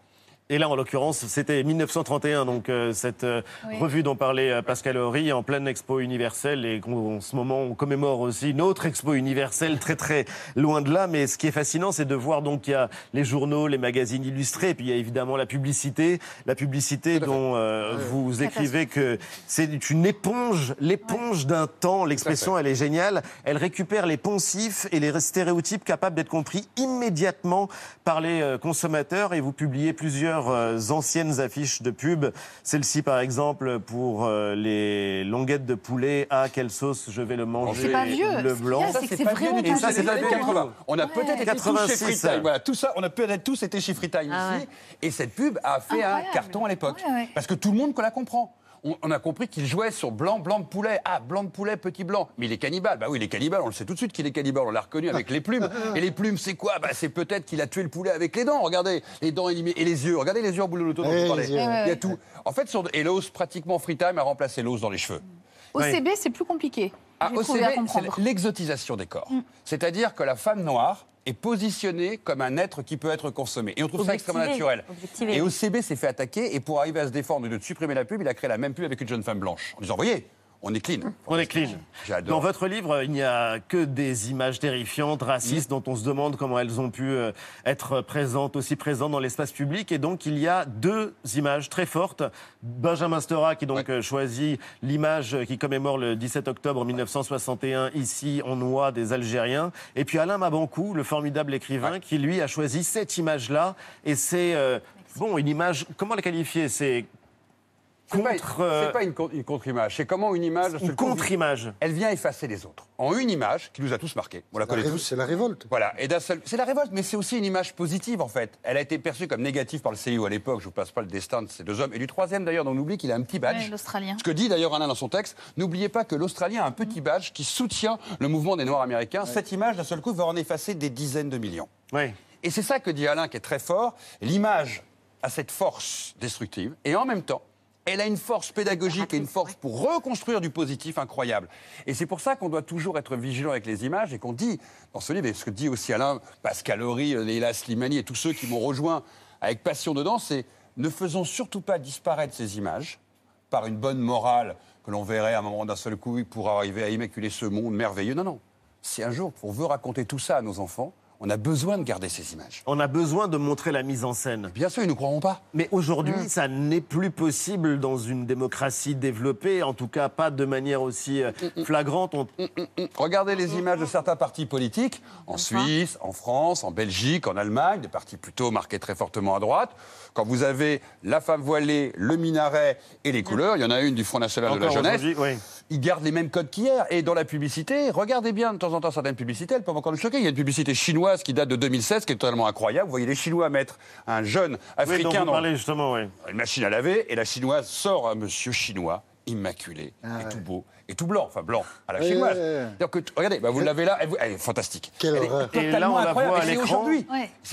Et là, en l'occurrence, c'était 1931, donc euh, cette euh, Oui. revue dont parlait euh, Pascal Horry en pleine expo universelle. Et qu'en- en ce moment, on commémore aussi une autre expo universelle très très loin de là. Mais ce qui est fascinant, c'est de voir donc qu'il y a les journaux, les magazines illustrés, et puis il y a évidemment la publicité. La publicité dont euh, vous écrivez que c'est une éponge, l'éponge d'un temps. L'expression, elle est géniale. Elle récupère les poncifs et les stéréotypes capables d'être compris immédiatement par les euh, consommateurs. Et vous publiez plusieurs euh, anciennes affiches de pub. Celle-ci, par exemple, pour euh, les longuettes de poulet. Ah, quelle sauce je vais le manger. C'est pas vieux. Le blanc. qu'il y a, c'est que c'est pas vraiment vieux du Et tout, ça, c'est du 80. tout. On a Ouais. peut-être été tous 86, chez Free ça. Time. Voilà, tout ça, on a peut-être tous été chez Free Time Ah ici. ouais. Et cette pub a fait un carton à l'époque. Ouais, ouais. Parce que tout le monde la comprend. On, on a compris qu'il jouait sur blanc, blanc de poulet. Ah, blanc de poulet, petit blanc. Mais il est cannibale. Bah oui, il est cannibale. On le sait tout de suite qu'il est cannibale. On l'a reconnu avec les plumes. Et les plumes, c'est quoi? Bah c'est peut-être qu'il a tué le poulet avec les dents. Regardez, les dents élimées. Et les yeux. Regardez les yeux en boule de l'auto dont Eh. Il y a tout. En fait, sur, et l'os, pratiquement Free Time a remplacé l'os dans les cheveux. OCB, c'est plus compliqué. Ah, OCB, c'est l'exotisation des corps. C'est-à-dire que la femme noire est positionnée comme un être qui peut être consommé. Et on trouve ça extrêmement naturel. Objectivé. Et OCB s'est fait attaquer, et pour arriver à se défendre et de supprimer la pub, il a créé la même pub avec une jeune femme blanche. En disant, voyez, on est clean. On est clean. J'adore. Dans votre livre, il n'y a que des images terrifiantes, racistes, dont on se demande comment elles ont pu euh, être présentes, aussi présentes dans l'espace public. Et donc, il y a deux images très fortes. Benjamin Stora, qui donc Ouais. euh, choisit l'image qui commémore le 17 octobre 1961, ici, en noix des Algériens. Et puis Alain Mabankou, le formidable écrivain, qui lui a choisi cette image-là. Et c'est, euh, bon, une image, comment la qualifier? C'est contre. euh, C'est pas une, con- une contre-image, c'est comment une image. une contre-image. Elle vient effacer les autres. En une image qui nous a tous marqués. On la connaît tous. C'est la révolte. Voilà, et d'un seul. C'est la révolte, mais c'est aussi une image positive en fait. Elle a été perçue comme négative par le CIO à l'époque. Je vous passe pas le destin de ces deux hommes. Et du troisième d'ailleurs, dont on oublie qu'il a un petit badge. Ouais, l'Australien. Ce que dit d'ailleurs Alain dans son texte, n'oubliez pas que l'Australien a un petit badge qui soutient le mouvement des Noirs américains. Cette image, d'un seul coup, va en effacer des dizaines de millions. Oui. Et c'est ça que dit Alain qui est très fort. L'image a cette force destructive et en même temps, elle a une force pédagogique et une force pour reconstruire du positif incroyable. Et c'est pour ça qu'on doit toujours être vigilant avec les images et qu'on dit dans ce livre, et ce que dit aussi Alain, Pascal Horry, Leila Slimani et tous ceux qui m'ont rejoint avec passion dedans, c'est ne faisons surtout pas disparaître ces images par une bonne morale que l'on verrait à un moment d'un seul coup pour arriver à immaculer ce monde merveilleux. Non, non. Si un jour on veut raconter tout ça à nos enfants, on a besoin de garder ces images. On a besoin de montrer la mise en scène. Bien sûr, ils ne nous croiront pas. Mais aujourd'hui, ça n'est plus possible dans une démocratie développée, en tout cas pas de manière aussi euh, flagrante. On- Regardez les images de certains partis politiques, en Suisse, en France, en Belgique, en Allemagne, des partis plutôt marqués très fortement à droite. Quand vous avez la femme voilée, le minaret et les couleurs, il y en a une du Front National de la Jeunesse, oui. ils gardent les mêmes codes qu'hier. Et dans la publicité, regardez bien de temps en temps certaines publicités, elles peuvent encore nous choquer. Il y a une publicité chinoise qui date de 2016, qui est totalement incroyable. Vous voyez les Chinois mettre un jeune africain vous dans parlez justement, oui. une machine à laver, et la chinoise sort un monsieur chinois immaculé Ah et ouais. tout beau et tout blanc, enfin blanc à la chinoise. ouais, ouais. C'est-à-dire que, regardez, bah, vous l'avez là, elle, vous- elle est fantastique. Quelle elle horreur. est Et là, on la voit à l'écran.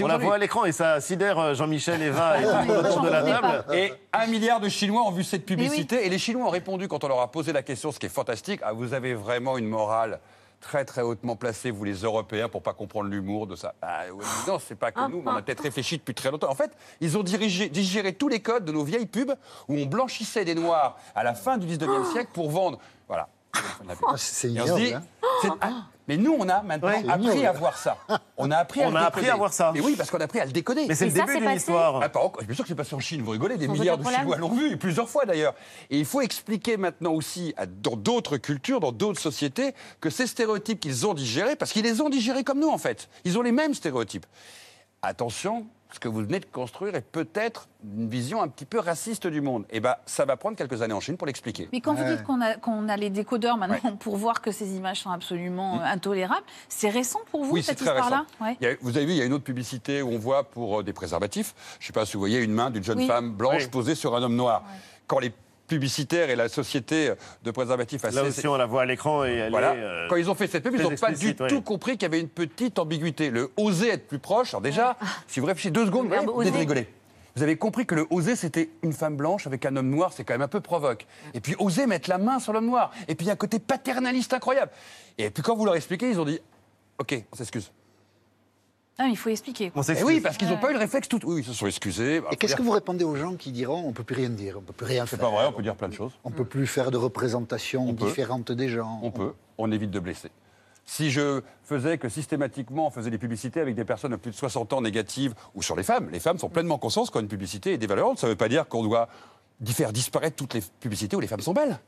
On la voit à l'écran et ça sidère euh, Jean-Michel, Eva et tout le monde autour de la table. Et un milliard de Chinois ont vu cette publicité. Et les Chinois ont répondu quand on leur a posé la question, ce qui est fantastique. Ah, vous avez vraiment une morale très très hautement placée, vous les Européens, pour pas comprendre l'humour de ça. Ah, oui, non, c'est pas que nous, mais on a peut-être réfléchi depuis très longtemps. En fait, ils ont dirigé, digéré tous les codes de nos vieilles pubs où on blanchissait des Noirs à la fin du 19e siècle pour vendre. Voilà. Ah, C'est ignoble. hein. ah, mais nous, on a maintenant Ouais. appris à voir ça. On a appris à On le a appris à voir ça. Mais oui, parce qu'on a appris à le décoder. Mais c'est le ça, début d'une histoire. Ah. Bien sûr que c'est passé en Chine, vous rigolez, des milliards de. Chinois l'ont vu, et plusieurs fois d'ailleurs. Et il faut expliquer maintenant aussi, à- dans d'autres cultures, dans d'autres sociétés, que ces stéréotypes qu'ils ont digérés, parce qu'ils les ont digérés comme nous en fait, ils ont les mêmes stéréotypes. Attention, ce que vous venez de construire est peut-être une vision un petit peu raciste du monde. Et ben, ça va prendre quelques années en Chine pour l'expliquer. Mais quand vous dites qu'on a, qu'on a les décodeurs maintenant pour voir que ces images sont absolument euh, intolérables, c'est récent pour vous, Oui, c'est cette très récent. histoire-là Ouais. Il y a- vous avez vu, il y a une autre publicité où on voit pour euh, des préservatifs, je ne sais pas si vous voyez une main d'une jeune Oui. femme blanche Oui. posée sur un homme noir. Quand les publicitaires et la société de préservatifs Là aussi, on la voit à l'écran et elle voilà. est. euh, Quand ils ont fait cette pub, ils n'ont pas du ouais. tout compris qu'il y avait une petite ambiguïté. Le oser être plus proche, alors déjà, si vous réfléchissez deux secondes, vous oser. rigoler. Vous avez compris que le oser, c'était une femme blanche avec un homme noir, c'est quand même un peu provoque. Et puis oser mettre la main sur l'homme noir. Et puis il y a un côté paternaliste incroyable. Et puis quand vous leur expliquez, ils ont dit Ok, on s'excuse. Ah, il faut expliquer. on Eh s'excuse. oui, parce qu'ils n'ont pas eu le réflexe tout. Oui, ils se sont excusés. Bah, Et qu'est-ce dire- que vous répondez aux gens qui diront on peut plus rien dire, on peut plus rien C'est faire pas vrai, on peut dire plein de choses. On peut plus faire de représentations On peut. différentes des gens. On peut, on évite de blesser. Si je faisais que systématiquement on faisait des publicités avec des personnes de plus de 60 ans négatives ou sur les femmes, les femmes sont pleinement conscientes qu'une publicité est dévalorante. Ça ne veut pas dire qu'on doit faire disparaître toutes les publicités où les femmes sont belles.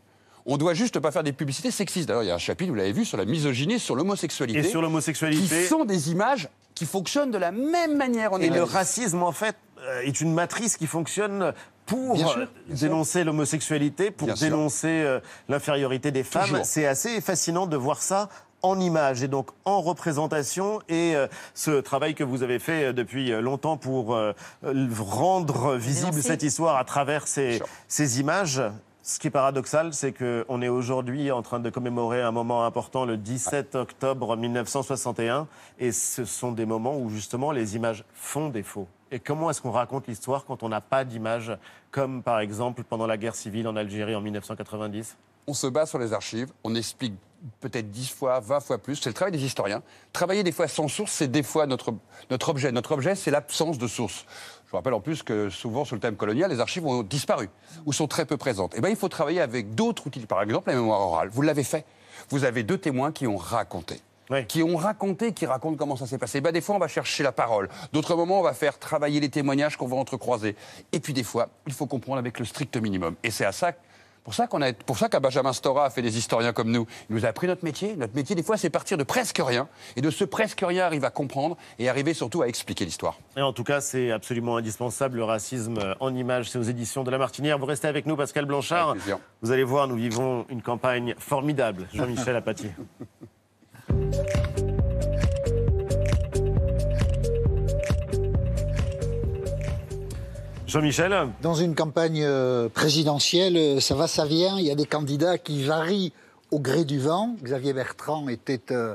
On doit juste pas faire des publicités sexistes. D'ailleurs, il y a un chapitre, vous l'avez vu, sur la misogynie, sur l'homosexualité. Et sur qui l'homosexualité. sont des images qui fonctionnent de la même manière en Et le racisme, en fait, euh, est une matrice qui fonctionne pour Bien sûr, euh, bien dénoncer l'homosexualité, pour Bien dénoncer euh, l'infériorité des femmes. C'est assez fascinant de voir ça en images et donc en représentation. Et euh, ce travail que vous avez fait depuis longtemps pour euh, rendre visible cette histoire à travers ces images. Ce qui est paradoxal, c'est qu'on est aujourd'hui en train de commémorer un moment important, le 17 octobre 1961, et ce sont des moments où justement les images font défaut. Et comment est-ce qu'on raconte l'histoire quand on n'a pas d'images, comme par exemple pendant la guerre civile en Algérie en 1990 on se base sur les archives, on explique peut-être 10 fois, 20 fois plus. C'est le travail des historiens. Travailler des fois sans source, c'est des fois notre, notre objet. Notre objet, c'est l'absence de source. Je vous rappelle en plus que souvent, sur le thème colonial, les archives ont disparu ou sont très peu présentes. Et bien, il faut travailler avec d'autres outils. Par exemple, la mémoire orale. Vous l'avez fait. Vous avez deux témoins qui ont raconté. Oui. Qui ont raconté, qui racontent comment ça s'est passé. Ben, des fois, on va chercher la parole. D'autres moments, on va faire travailler les témoignages qu'on va entrecroiser. Et puis, des fois, il faut comprendre avec le strict minimum. Et c'est à ça Pour ça qu'on a, pour ça qu'un Benjamin Stora a fait des historiens comme nous. Il nous a appris notre métier. Notre métier, des fois, c'est partir de presque rien. Et de ce presque rien, arriver à comprendre et arriver surtout à expliquer l'histoire. Et en tout cas, c'est absolument indispensable. Le racisme en images, c'est aux éditions de La Martinière. Vous restez avec nous, Pascal Blanchard. Vous allez voir, nous vivons une campagne formidable. Jean-Michel Apathy. Jean-Michel Dans une campagne euh, présidentielle, euh, ça va, ça vient. Il y a des candidats qui varient au gré du vent. Xavier Bertrand était euh,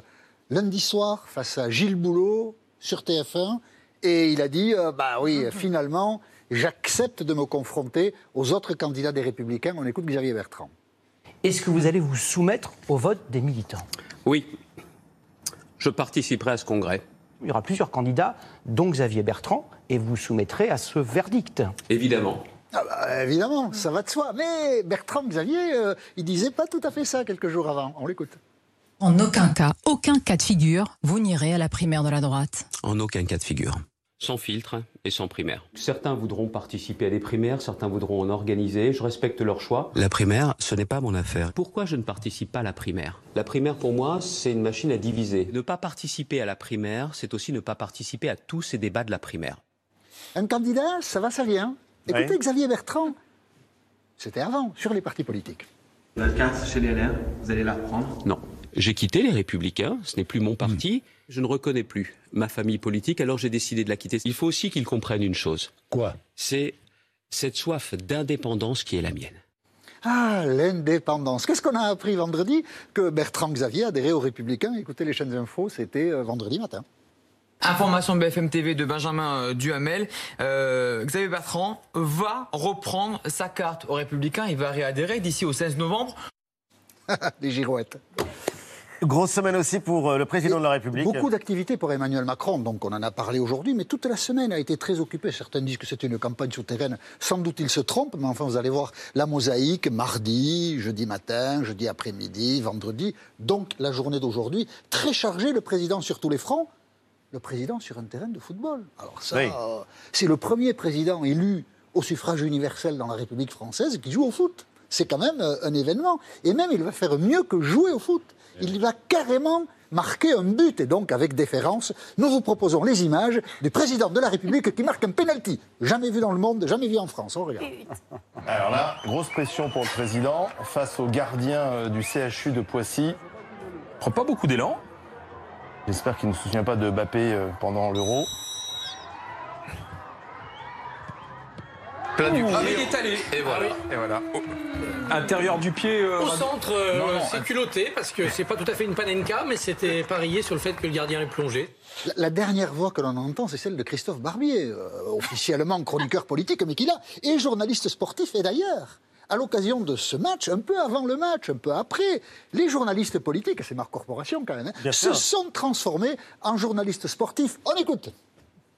lundi soir face à Gilles Boulot sur TF1 et il a dit euh, Bah oui, finalement, j'accepte de me confronter aux autres candidats des Républicains. On écoute Xavier Bertrand. Est-ce que vous allez vous soumettre au vote des militants? Oui, je participerai à ce congrès. Il y aura plusieurs candidats, dont Xavier Bertrand, et vous vous soumettrez à ce verdict. Évidemment. Ah bah, évidemment, ça va de soi. Mais Bertrand Xavier, euh, il disait pas tout à fait ça quelques jours avant. On l'écoute. En aucun cas, aucun cas de figure, vous n'irez à la primaire de la droite. En aucun cas de figure. Sans filtre et sans primaire. Certains voudront participer à des primaires, certains voudront en organiser. Je respecte leur choix. La primaire, ce n'est pas mon affaire. Pourquoi je ne participe pas à la primaire? La primaire, pour moi, c'est une machine à diviser. Ne pas participer à la primaire, c'est aussi ne pas participer à tous ces débats de la primaire. Un candidat, ça va, ça vient. Écoutez. Xavier Bertrand. C'était avant, sur les partis politiques. La carte chez les LR, vous allez la reprendre? Non. J'ai quitté les Républicains, ce n'est plus mon parti. Je ne reconnais plus ma famille politique, alors j'ai décidé de la quitter. Il faut aussi qu'ils comprennent une chose. Quoi? C'est cette soif d'indépendance qui est la mienne. Ah, l'indépendance. Qu'est-ce qu'on a appris vendredi? Que Bertrand Xavier adhérait aux Républicains. Écoutez les chaînes infos, c'était euh, vendredi matin. Information BFM TV de Benjamin euh, Duhamel. Euh, Xavier Bertrand va reprendre sa carte aux Républicains. Il va réadhérer d'ici au 16 novembre. Des girouettes. Grosse semaine aussi pour euh, le président de la République. Beaucoup d'activités pour Emmanuel Macron, donc on en a parlé aujourd'hui, mais toute la semaine a été très occupée. Certains disent que c'était une campagne souterraine. Sans doute ils se trompent, mais enfin vous allez voir la mosaïque mardi, jeudi matin, jeudi après-midi, vendredi. Donc la journée d'aujourd'hui, très chargée, le président sur tous les fronts. Le président sur un terrain de football. Alors ça, Oui. euh, c'est le premier président élu au suffrage universel dans la République française qui joue au foot. C'est quand même euh, un événement. Et même, il va faire mieux que jouer au foot. Il va carrément marquer un but. Et donc, avec déférence, nous vous proposons les images du président de la République qui marque un penalty. Jamais vu dans le monde, jamais vu en France. On regarde. Alors là, grosse pression pour le président face au gardien euh, du CHU de Poissy. Il prend pas beaucoup d'élan. J'espère qu'il ne se souvient pas de Mbappé euh, pendant l'Euro. Plein du pied. Ah oui, il est allé. Et voilà. Et voilà. Intérieur du pied. Au Rad- centre, euh, c'est culotté parce que c'est pas tout à fait une panenka, mais c'était parié sur le fait que le gardien est plongé. La, la dernière voix que l'on entend, c'est celle de Christophe Barbier, euh, officiellement chroniqueur politique, mais qui là est journaliste sportif. Et d'ailleurs, à l'occasion de ce match, un peu avant le match, un peu après, les journalistes politiques, c'est Marc Corporation quand même, hein, se sont transformés en journalistes sportifs. On écoute.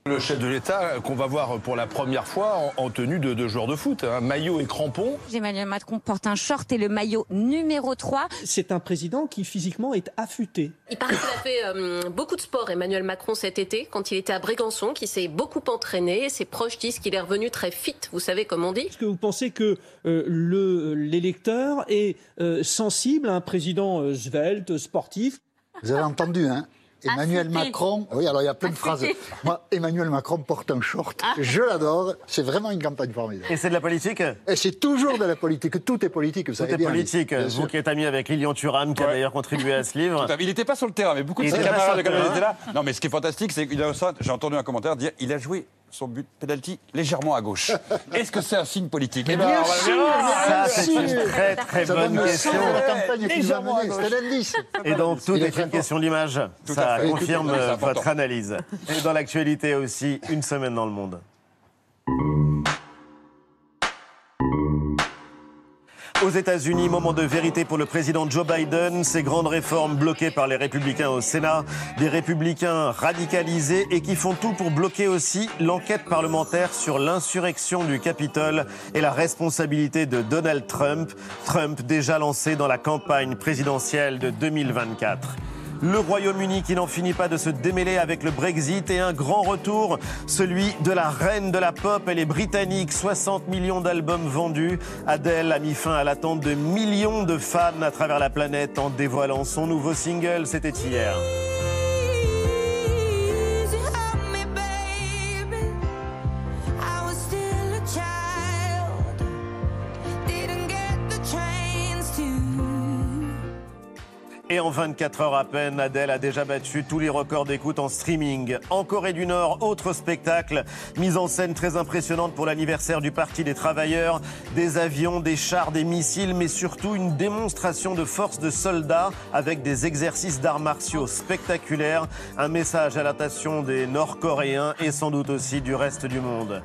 Le chef de l'État qu'on va voir pour la première fois en, en tenue de, de joueur de foot, hein, maillot et crampons. Emmanuel Macron porte un short et le maillot numéro 3. C'est un président qui physiquement est affûté. Il paraît qu'il a fait euh, beaucoup de sport, Emmanuel Macron, cet été, quand il était à Brégançon, qu'il s'est beaucoup entraîné. Ses proches disent qu'il est revenu très fit, vous savez comme on dit. Est-ce que vous pensez que euh, le- l'électeur est euh, sensible à un président euh, svelte, sportif? Vous avez entendu, hein? Emmanuel Affûté. Macron, oui, alors il y a plein de phrases. Moi, Emmanuel Macron porte un short. Je l'adore. C'est vraiment une campagne formidable. Et c'est de la politique Et c'est toujours de la politique. Tout est politique, vous Tout savez est bien. politique. Bien Vous qui êtes ami avec Lilian Thuram, qui a d'ailleurs contribué à ce livre. Il n'était pas sur le terrain, mais beaucoup de Il ses camarades de étaient là. Non, mais ce qui est fantastique, c'est qu'il a aussi- j'ai entendu un commentaire dire il a joué son but penalty légèrement à gauche. Est-ce que c'est un signe politique Eh ben, Bien sûr, Ça, c'est une très très Ça bonne question. la campagne Légèrement à gauche. Et donc, tout Il est une question d'image. Ça fait. confirme euh, votre analyse. Et dans l'actualité aussi, une semaine dans le monde. Aux États-Unis, moment de vérité pour le président Joe Biden. Ces grandes réformes bloquées par les républicains au Sénat. Des républicains radicalisés et qui font tout pour bloquer aussi l'enquête parlementaire sur l'insurrection du Capitole et la responsabilité de Donald Trump. Trump déjà lancé dans la campagne présidentielle de 2024. Le Royaume-Uni qui n'en finit pas de se démêler avec le Brexit et un grand retour, celui de la reine de la pop. Elle est britannique, 60 millions d'albums vendus. Adele a mis fin à l'attente de millions de fans à travers la planète en dévoilant son nouveau single. C'était hier. Et en 24 heures à peine, Adèle a déjà battu tous les records d'écoute en streaming. En Corée du Nord, autre spectacle, mise en scène très impressionnante pour l'anniversaire du Parti des Travailleurs. Des avions, des chars, des missiles, mais surtout une démonstration de force de soldats avec des exercices d'arts martiaux spectaculaires. Un message à l'attention des Nord-Coréens et sans doute aussi du reste du monde.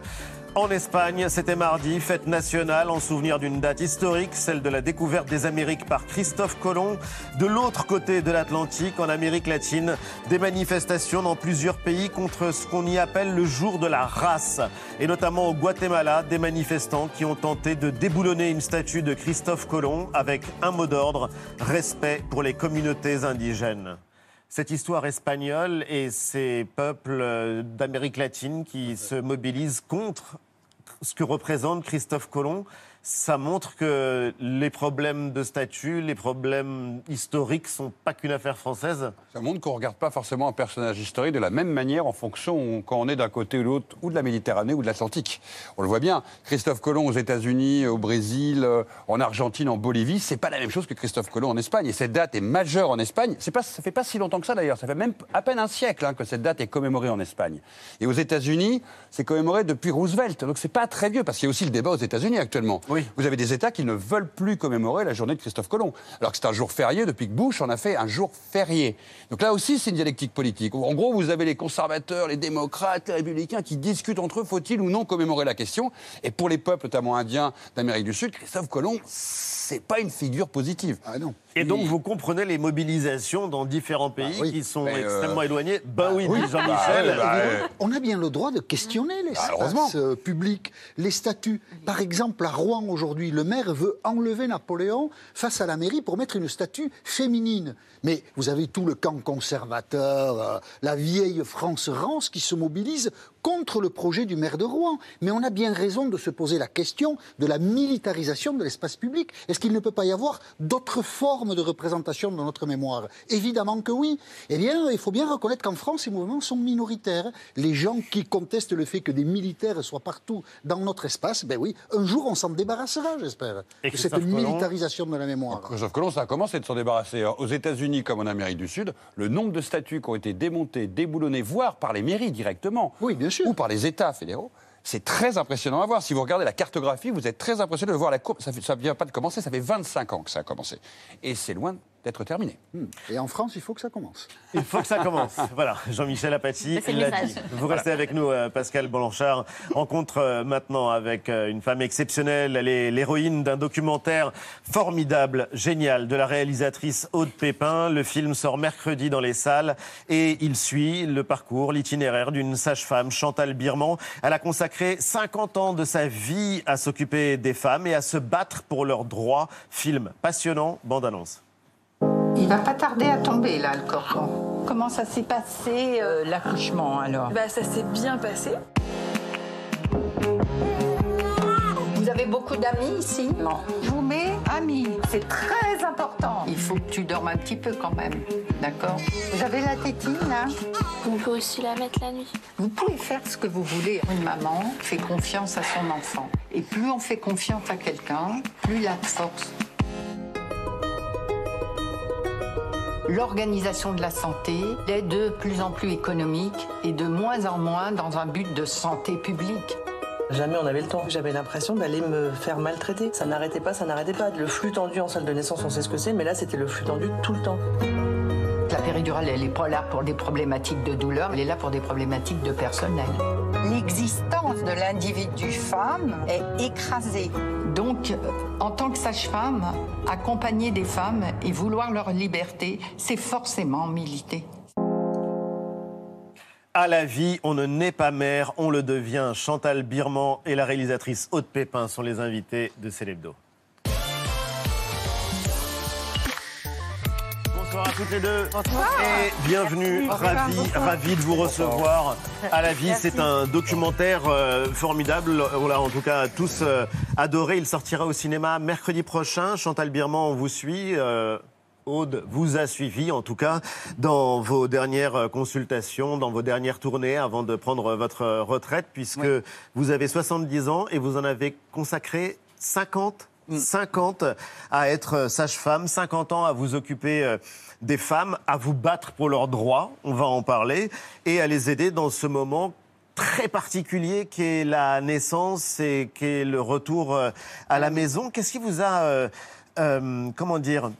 En Espagne, c'était mardi, fête nationale en souvenir d'une date historique, celle de la découverte des Amériques par Christophe Colomb. De l'autre côté de l'Atlantique, en Amérique latine, des manifestations dans plusieurs pays contre ce qu'on y appelle le jour de la race. Et notamment au Guatemala, des manifestants qui ont tenté de déboulonner une statue de Christophe Colomb avec un mot d'ordre, respect pour les communautés indigènes cette histoire espagnole et ces peuples d'Amérique latine qui se mobilisent contre ce que représente Christophe Colomb, ça montre que les problèmes de statut, les problèmes historiques sont pas qu'une affaire française. Ça montre qu'on regarde pas forcément un personnage historique de la même manière en fonction quand on est d'un côté ou de l'autre, ou de la Méditerranée ou de l'Atlantique. On le voit bien. Christophe Colomb aux États-Unis, au Brésil, euh, en Argentine, en Bolivie, c'est pas la même chose que Christophe Colomb en Espagne. Et cette date est majeure en Espagne. C'est pas, ça fait pas si longtemps que ça d'ailleurs. Ça fait même à peine un siècle hein, que cette date est commémorée en Espagne. Et aux États-Unis, c'est commémoré depuis Roosevelt. Donc c'est pas très vieux parce qu'il y a aussi le débat aux États-Unis actuellement. Vous avez des États qui ne veulent plus commémorer la journée de Christophe Colomb, alors que c'est un jour férié depuis que Bush en a fait un jour férié. Donc là aussi, c'est une dialectique politique. En gros, vous avez les conservateurs, les démocrates, les républicains qui discutent entre eux, faut-il ou non commémorer la question Et pour les peuples, notamment indiens d'Amérique du Sud, Christophe Colomb, c'est pas une figure positive. Ah non. Et donc, vous comprenez les mobilisations dans différents pays oui. qui sont Mais, euh, extrêmement éloignés Ben oui, Oui. Jean-Michel. Bah, bah, Évidemment, On a bien le droit de questionner les Bah, heureusement. espaces euh, publics, les statuts. Par exemple, à Rouen aujourd'hui, le maire veut enlever Napoléon face à la mairie pour mettre une statue féminine. Mais vous avez tout le camp conservateur, euh, la vieille France rance qui se mobilise contre le projet du maire de Rouen. Mais on a bien raison de se poser la question de la militarisation de l'espace public. Est-ce qu'il ne peut pas y avoir d'autres formes de représentation de notre mémoire? Évidemment que oui. Eh bien, il faut bien reconnaître qu'en France, ces mouvements sont minoritaires. Les gens qui contestent le fait que des militaires soient partout dans notre espace, ben oui, un jour on s'en débarrassera, j'espère, de cette Colomb militarisation de la mémoire. Christophe Colomb, ça a commencé de s'en débarrasser. Aux États-Unis comme en Amérique du Sud, le nombre de statues qui ont été démontées, déboulonnées, voire par les mairies directement, ou par les États fédéraux, c'est très impressionnant à voir. Si vous regardez la cartographie, vous êtes très impressionné de voir la courbe. Ça ne vient pas de commencer, ça fait 25 ans que ça a commencé. Et c'est loin d'être terminé. Hmm. Et en France, il faut que ça commence. Il faut que ça commence. Voilà, Jean-Michel Apathy l'a dit. Vous restez avec nous, euh, Pascal Blanchard. Rencontre euh, maintenant avec euh, une femme exceptionnelle. Elle est l'héroïne d'un documentaire formidable, génial, de la réalisatrice Aude Pépin. Le film sort mercredi dans les salles et il suit le parcours, l'itinéraire d'une sage-femme, Chantal Birman. Elle a consacré 50 ans de sa vie à s'occuper des femmes et à se battre pour leurs droits. Film passionnant, bande-annonce. Il va pas tarder à tomber, là, le cordon. Comment ça s'est passé, euh, l'accouchement, alors Bah, ça s'est bien passé. Vous avez beaucoup d'amis ici? Non. Je vous mets amis. C'est très important. Il faut que tu dormes un petit peu quand même. D'accord? Vous avez la tétine, là? On peut aussi la mettre la nuit. Vous pouvez faire ce que vous voulez. Une maman fait confiance à son enfant. Et plus on fait confiance à quelqu'un, plus il a de force. L'organisation de la santé est de plus en plus économique et de moins en moins dans un but de santé publique. Jamais on avait le temps. J'avais l'impression d'aller me faire maltraiter. Ça n'arrêtait pas, ça n'arrêtait pas. Le flux tendu en salle de naissance, on sait ce que c'est, mais là c'était le flux tendu tout le temps. La péridurale, elle n'est pas là pour des problématiques de douleur, elle est là pour des problématiques de personnel. L'existence de l'individu femme est écrasée. Donc, euh, en tant que sage-femme, accompagner des femmes et vouloir leur liberté, c'est forcément militer. À la vie, on ne naît pas mère, on le devient. Chantal Birman et la réalisatrice Aude Pépin sont les invités de Célébdo. Bonsoir bonsoir à toutes les deux. Et bienvenue, ravi, ravi de vous recevoir à la vie. C'est un documentaire euh, formidable. On l'a en tout cas tous euh, adoré. Il sortira au cinéma mercredi prochain. Chantal Birman, on vous suit. Euh, Aude vous a suivi, en tout cas, dans vos dernières euh, consultations, dans vos dernières tournées avant de prendre votre retraite, puisque vous avez 70 ans et vous en avez consacré 50 50 à être sage-femme, 50 ans à vous occuper euh, des femmes, à vous battre pour leurs droits, on va en parler, et à les aider dans ce moment très particulier qui est la naissance et qui est le retour euh, à la maison. Qu'est-ce qui vous a, euh, euh, comment dire,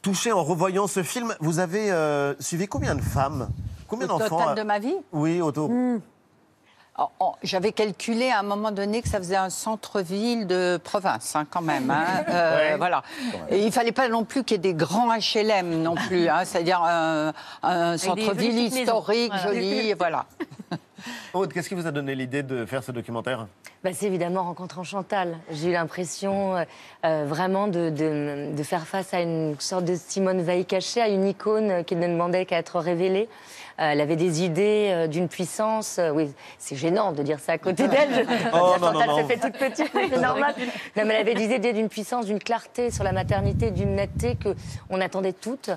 touché en revoyant ce film? Vous avez euh, suivi combien de femmes? Combien Au d'enfants total de ma vie? Oui, autour. Oh, J'avais calculé à un moment donné que ça faisait un centre-ville de province, hein, quand même. hein. Euh, Ouais. Voilà. Et il fallait pas non plus qu'il y ait des grands HLM non plus, hein, c'est-à-dire un, centre-ville historique, Voilà. joli, voilà. Aude, qu'est-ce qui vous a donné l'idée de faire ce documentaire? Bah, c'est évidemment rencontrant Chantal. J'ai eu l'impression euh, euh, vraiment de, de- de faire face à une sorte de Simone Veil cachée, à une icône qui ne demandait qu'à être révélée. Euh, elle avait des idées euh, d'une puissance. euh, oui, c'est gênant de dire ça à côté d'elle. Oh, non, se fait toute petite, c'est normal. Non, mais elle avait des idées d'une puissance, d'une clarté sur la maternité, d'une netteté que on attendait toutes.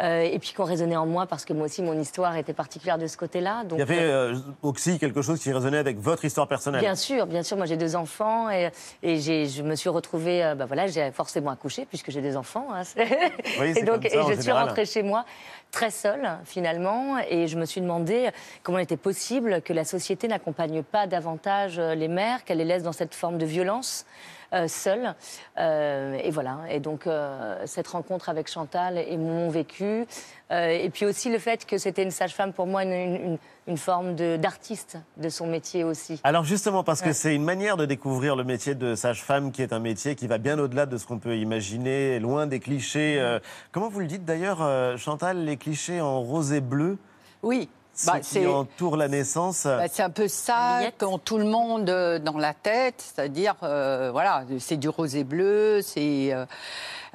Euh, et puis qu'on résonnait en moi parce que moi aussi mon histoire était particulière de ce côté-là. Donc, Il y avait euh, euh, aussi quelque chose qui résonnait avec votre histoire personnelle. Bien sûr, bien sûr. Moi, j'ai deux enfants et, et j'ai- je me suis retrouvée. euh, bah voilà, j'ai forcément accouché puisque j'ai des enfants. hein. Oui, et donc, ça, et je suis rentrée chez moi très seule finalement, et je me suis demandé comment il était possible que la société n'accompagne pas davantage les mères, qu'elle les laisse dans cette forme de violence. Euh, seules. Euh, et voilà. Et donc, euh, cette rencontre avec Chantal et mon vécu. Et puis aussi le fait que c'était une sage-femme, pour moi, une, une- une forme d'artiste de, son métier aussi. Alors justement, parce que Ouais. c'est une manière de découvrir le métier de sage-femme qui est un métier qui va bien au-delà de ce qu'on peut imaginer, loin des clichés. comment vous le dites d'ailleurs, Chantal, les clichés en rose et bleu? Oui. Ce Bah, qui c'est- entoure la naissance. Bah, c'est un peu ça qu'ont tout le monde euh, dans la tête, c'est-à-dire, euh, voilà, c'est du rosé bleu, c'est euh,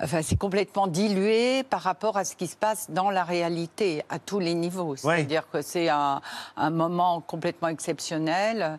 enfin, c'est complètement dilué par rapport à ce qui se passe dans la réalité, à tous les niveaux. C'est-à-dire que c'est un, un moment complètement exceptionnel.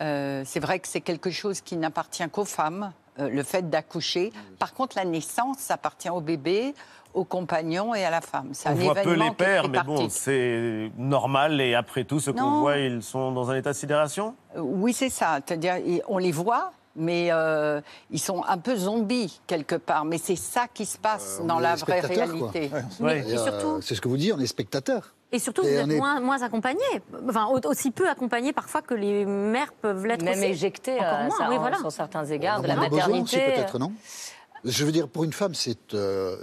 Euh, c'est vrai que c'est quelque chose qui n'appartient qu'aux femmes, euh, le fait d'accoucher. Par contre, la naissance, ça appartient au bébé, au compagnon et à la femme. C'est on un voit peu les pères, mais bon, c'est normal. Et après tout, ce qu'on voit, ils sont dans un état de sidération? Euh, Oui, c'est ça. C'est-à-dire, on les voit, mais euh, ils sont un peu zombies quelque part. Mais c'est ça qui se passe dans Euh, est la vraie réalité. Ouais. Mais- et euh, surtout- C'est ce que vous dites, on est spectateurs. Et surtout, vous êtes est- moins, moins accompagnés. Enfin, au- aussi peu accompagnés parfois que les mères peuvent l'être Même aussi. éjectées Encore moins, ça, oui, voilà. sur certains égards, de la a besoin maternité. aussi, peut-être, non? Je veux dire, pour une femme, c'est euh,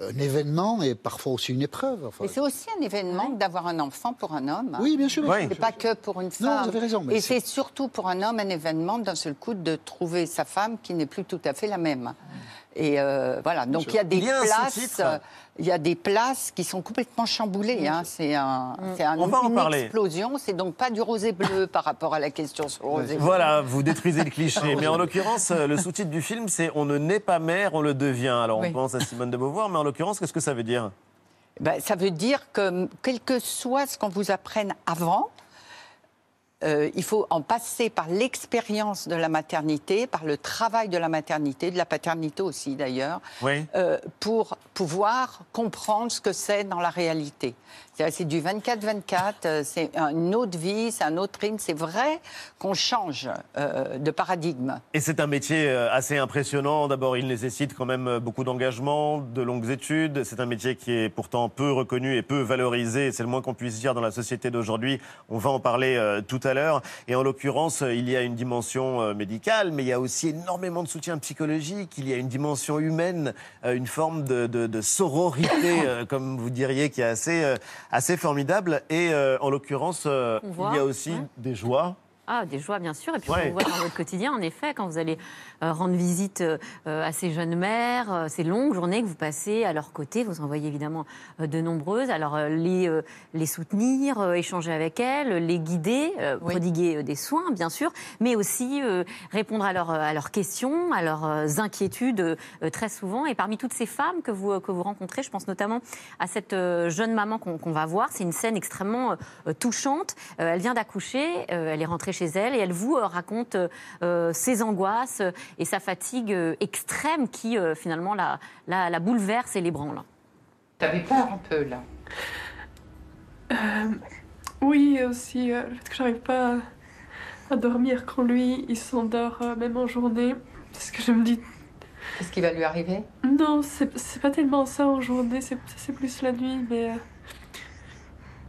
un événement et parfois aussi une épreuve. Enfin, Mais c'est aussi un événement que d'avoir un enfant pour un homme. Oui, bien sûr, bien C'est pas que pour une Non, femme. vous avez raison, mais Et c'est- c'est surtout pour un homme un événement d'un seul coup de trouver sa femme qui n'est plus tout à fait la même. Et euh, voilà, donc il y a des Il y a un places, euh, il y a des places qui sont complètement chamboulées. hein. C'est un, c'est un- On va en une parler. explosion. C'est donc pas du rosé bleu par rapport à la question sur le rosé bleu. Voilà, vous détruisez le cliché. Mais en l'occurrence, euh, le sous-titre du film, c'est On ne naît pas mère, on le devient. Alors Oui. on pense à Simone de Beauvoir, mais en l'occurrence, qu'est-ce que ça veut dire? Ben, ça veut dire que quel que soit ce qu'on vous apprenne avant, euh, il faut en passer par l'expérience de la maternité, par le travail de la maternité, de la paternité aussi d'ailleurs, Oui. euh, pour pouvoir comprendre ce que c'est dans la réalité. C'est du 24-24, euh, c'est une autre vie, c'est un autre rythme. C'est vrai qu'on change euh, de paradigme. Et c'est un métier euh, assez impressionnant. D'abord, il nécessite quand même beaucoup d'engagement, de longues études. C'est un métier qui est pourtant peu reconnu et peu valorisé. C'est le moins qu'on puisse dire dans la société d'aujourd'hui. On va en parler euh, tout à l'heure. Et en l'occurrence, il y a une dimension euh, médicale, mais il y a aussi énormément de soutien psychologique. Il y a une dimension humaine, une forme de, de- de sororité, comme vous diriez, qui est assez, assez formidable. Et euh, en l'occurrence, euh, il y a aussi ouais. des joies. Ah, des joies, bien sûr. Et puis, Ouais. on voit dans votre quotidien, en effet, quand vous allez rendre visite euh, à ces jeunes mères, euh, ces longues journées que vous passez à leur côté, vous en voyez évidemment euh, de nombreuses. Alors, euh, les, euh, les soutenir, euh, échanger avec elles, les guider, euh, prodiguer euh, des soins, bien sûr, mais aussi euh, répondre à, leurs- à leurs questions, à leurs euh, inquiétudes euh, très souvent. Et parmi toutes ces femmes que vous, que vous rencontrez, je pense notamment à cette euh, jeune maman qu'on va voir. C'est une scène extrêmement euh, touchante. Euh, elle vient d'accoucher, euh, elle est rentrée chez elle et elle vous euh, raconte euh, euh, ses angoisses euh, et sa fatigue euh, extrême qui euh, finalement la, la, la bouleverse et l'ébranle. T'avais peur un peu là? Euh, oui, aussi euh, le fait que j'arrive pas à, à dormir quand lui, il s'endort euh, même en journée. Parce que je me dis... Qu'est-ce qui va lui arriver? Non, c'est pas tellement ça en journée, c'est plus la nuit, mais... euh,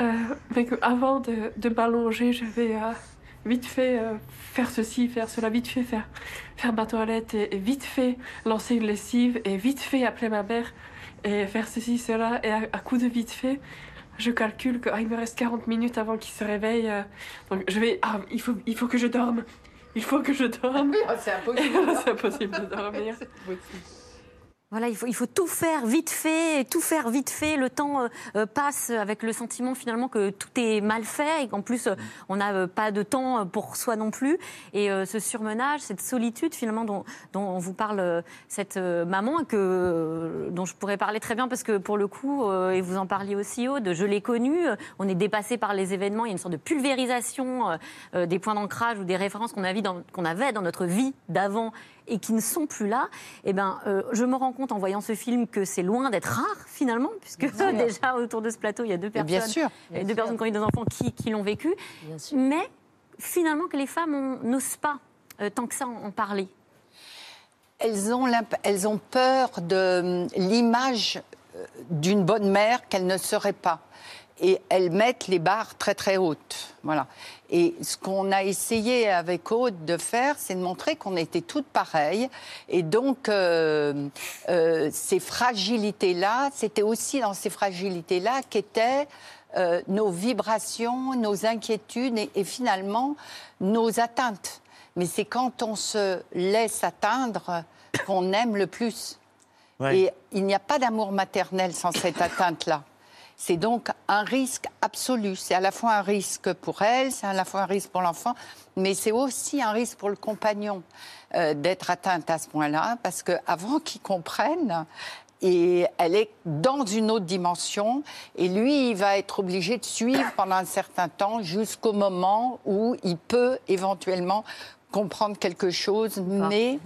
euh, mais avant de, de m'allonger, je vais euh, vite fait euh, faire ceci, faire cela, vite fait faire, faire ma toilette, et, et vite fait lancer une lessive, et vite fait appeler ma mère, et faire ceci, cela, et à, à coup de vite fait, je calcule qu'il me reste 40 minutes avant qu'il se réveille. euh, donc je vais. Ah, il faut, il faut que je dorme. Il faut que je dorme. c'est impossible. c'est impossible de dormir. Voilà, il faut, il faut tout faire vite fait, tout faire vite fait. Le temps euh, euh, passe avec le sentiment finalement que tout est mal fait et qu'en plus euh, on n'a euh, pas de temps pour soi non plus. Et ce surmenage, cette solitude finalement dont, dont on vous parle cette maman que, dont je pourrais parler très bien parce que pour le coup, et vous en parliez aussi Aude, je l'ai connue, on est dépassé par les événements, il y a une sorte de pulvérisation des points d'ancrage ou des références qu'on avait dans notre vie d'avant et qui ne sont plus là, eh ben, euh, je me rends compte en voyant ce film que c'est loin d'être rare finalement, puisque déjà autour de ce plateau, il y a deux personnes, bien sûr, et bien deux sûr. personnes qui ont eu des enfants qui, qui l'ont vécu, mais finalement que les femmes n'osent pas euh, tant que ça en, en parler. Elles ont, l'imp- elles ont peur de hum, l'image euh, d'une bonne mère qu'elles ne seraient pas. Et elles mettent les barres très très hautes. Voilà. Et ce qu'on a essayé avec Aude de faire, c'est de montrer qu'on était toutes pareilles. Et donc, euh, euh, ces fragilités-là, c'était aussi dans ces fragilités-là qu'étaient euh, nos vibrations, nos inquiétudes et, et finalement nos atteintes. Mais c'est quand on se laisse atteindre qu'on aime le plus. Ouais. Et il n'y a pas d'amour maternel sans cette atteinte-là. C'est donc un risque absolu. C'est à la fois un risque pour elle, c'est à la fois un risque pour l'enfant, mais c'est aussi un risque pour le compagnon euh, d'être atteinte à ce point-là, parce qu'avant qu'il comprenne, et elle est dans une autre dimension, et lui, il va être obligé de suivre pendant un certain temps jusqu'au moment où il peut éventuellement comprendre quelque chose, mais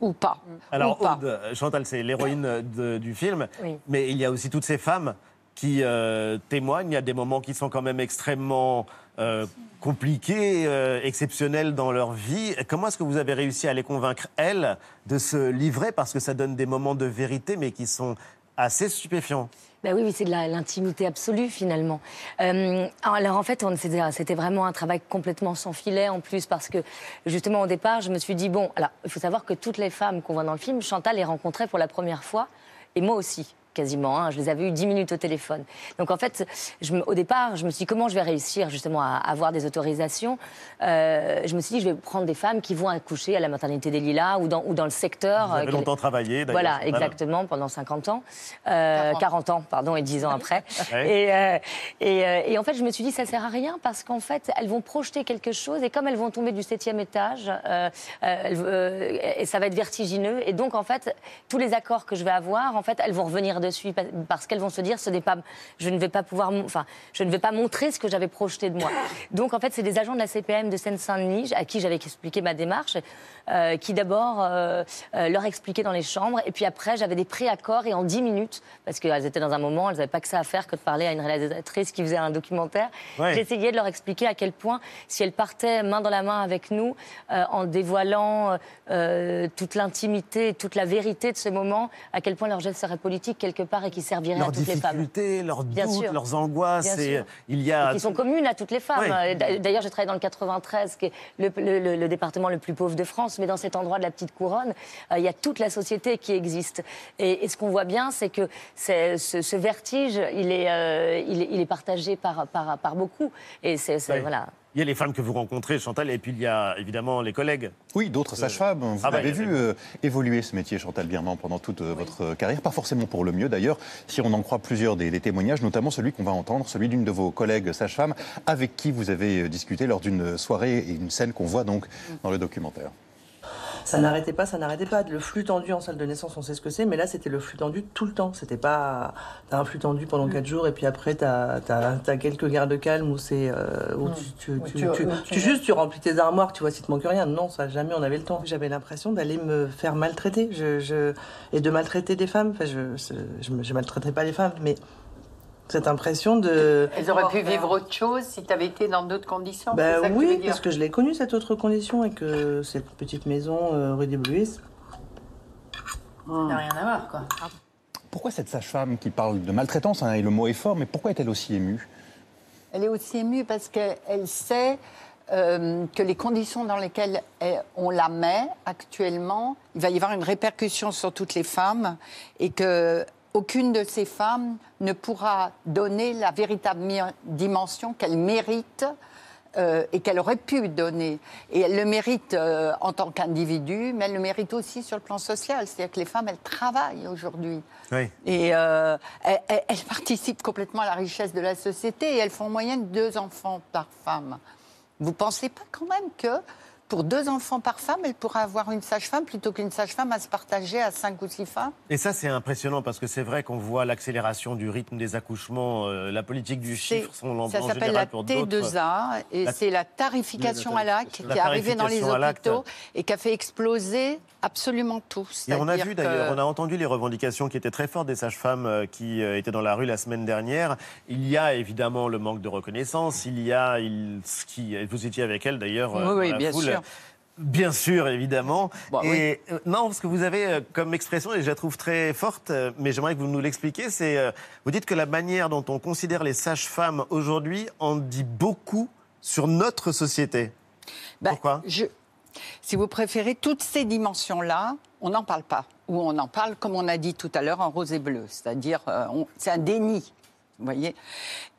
ou pas. Alors, ou pas. Aude, Chantal, c'est l'héroïne du film, Oui. mais il y a aussi toutes ces femmes qui euh, témoignent. Il y a des moments qui sont quand même extrêmement euh, compliqués, euh, exceptionnels dans leur vie. Comment est-ce que vous avez réussi à les convaincre, elles, de se livrer? Parce que ça donne des moments de vérité, mais qui sont assez stupéfiants. Ben oui, c'est de l'intimité absolue finalement. Alors en fait, c'était vraiment un travail complètement sans filet en plus parce que justement au départ, je me suis dit bon, alors il faut savoir que toutes les femmes qu'on voit dans le film, Chantal les rencontrait pour la première fois et moi aussi quasiment. hein. je les avais eu 10 minutes au téléphone. Donc en fait, je me- au départ, je me suis dit comment je vais réussir justement à avoir des autorisations? Euh, je me suis dit je vais prendre des femmes qui vont accoucher à la maternité des Lilas ou dans, ou dans le secteur. Vous avez euh, longtemps travaillé, d'ailleurs. Voilà, exactement, pendant 50 ans. Euh, 40. ans, pardon, et 10 ans après. Ouais. Et, euh, et, euh, et en fait, je me suis dit, ça sert à rien parce qu'en fait, elles vont projeter quelque chose et comme elles vont tomber du septième étage, euh, euh, euh, et ça va être vertigineux. Et donc, en fait, tous les accords que je vais avoir, en fait, elles vont revenir dessus pa- parce qu'elles vont se dire, ce n'est pas, je ne vais pas pouvoir, enfin, je ne vais pas montrer ce que j'avais projeté de moi. Donc, en fait, c'est des agents de la CPM de Seine-Saint-Denis à qui j'avais expliqué ma démarche, euh, qui d'abord euh, euh, leur expliquaient dans les chambres, et puis après, j'avais des pré-accords et en 10 minutes, parce qu'elles étaient dans un moment, elles n'avaient pas que ça à faire que de parler à une réalisatrice qui faisait un documentaire. Ouais. J'essayais de leur expliquer à quel point, si elles partaient main dans la main avec nous, en dévoilant toute l'intimité, toute la vérité de ce moment, à quel point leur geste serait politique quelque part et qui servirait Leurs à toutes les femmes. difficultés, leurs doutes, leurs angoisses. Et sûr. il y a Et qui sont communes à toutes les femmes. D'ailleurs, j'ai travaillé dans le 93, qui est le, le- le- le département le plus pauvre de France, mais dans cet endroit de la petite couronne, euh, il y a toute la société qui existe. Et, et ce qu'on voit bien, c'est que ce, ce vertige, il est, euh, il est, il est partagé par, par, par beaucoup. Et c'est, voilà. Il y a les femmes que vous rencontrez, Chantal, et puis il y a évidemment les collègues. Oui, d'autres Euh, sages-femmes. Vous ah bah, avez vu euh, évoluer ce métier, Chantal Birman, pendant toute euh, votre carrière. Pas forcément pour le mieux, d'ailleurs, si on en croit plusieurs des, des témoignages, notamment celui qu'on va entendre, celui d'une de vos collègues sages-femmes, avec qui vous avez discuté lors d'une soirée et une scène qu'on voit donc dans le documentaire. Ça n'arrêtait pas, ça n'arrêtait pas. Le flux tendu en salle de naissance, on sait ce que c'est, mais là, c'était le flux tendu tout le temps. C'était pas. T'as un flux tendu pendant quatre jours, et puis après, t'as as, quelques gardes calmes où c'est. euh, où tu, tu, tu, juste, tu remplis tes armoires, tu vois s'il te manque rien. Non, ça, jamais on avait le temps. J'avais l'impression d'aller me faire maltraiter je, je- et de maltraiter des femmes. Enfin, je, je, je, maltraiterai pas les femmes, mais cette impression de. Elles auraient pu vivre autre chose si tu avais été dans d'autres conditions. Ben ça oui, parce que je l'ai connue cette autre condition et que cette petite maison euh, rue des Bluis. Ça n'a rien à voir, quoi. Pourquoi cette sage-femme qui parle de maltraitance, hein, et le mot est fort, mais pourquoi est-elle aussi émue? Elle est aussi émue parce qu'elle sait euh, que les conditions dans lesquelles elle- on la met actuellement, il va y avoir une répercussion sur toutes les femmes et que aucune de ces femmes ne pourra donner la véritable dimension qu'elle mérite euh, et qu'elle aurait pu donner. Et elle le mérite euh, en tant qu'individu, mais elle le mérite aussi sur le plan social. C'est-à-dire que les femmes, elles travaillent aujourd'hui. Oui. Et euh, elles, elles- elles participent complètement à la richesse de la société et elles font en moyenne deux enfants par femme. Vous pensez pas quand même que pour deux enfants par femme, elle pourrait avoir une sage-femme plutôt qu'une sage-femme à se partager à cinq ou six femmes Et ça, c'est impressionnant parce que c'est vrai qu'on voit l'accélération du rythme des accouchements, euh, la politique du chiffre, son en Ça s'appelle la pour d'autres. T2A et La- c'est la tarification à l'acte qui est arrivée dans les hôpitaux et qui a fait exploser absolument tout. Et on a vu d'ailleurs, que- on a entendu les revendications qui étaient très fortes des sages-femmes euh, qui euh, étaient dans la rue la semaine dernière. Il y a évidemment le manque de reconnaissance, il y a il, ce qui, vous étiez avec elle d'ailleurs. Oui, bien foule. sûr. Bien sûr, évidemment. Bah, et euh, non, parce que vous avez euh, comme expression, et je la trouve très forte, euh, mais j'aimerais que vous nous l'expliquiez, c'est, vous dites que la manière dont on considère les sages-femmes aujourd'hui en dit beaucoup sur notre société. Bah, Pourquoi? je, Si vous préférez, toutes ces dimensions-là, on n'en parle pas. Ou on en parle, comme on a dit tout à l'heure, en rose et bleu. C'est-à-dire, c'est un déni. Vous voyez?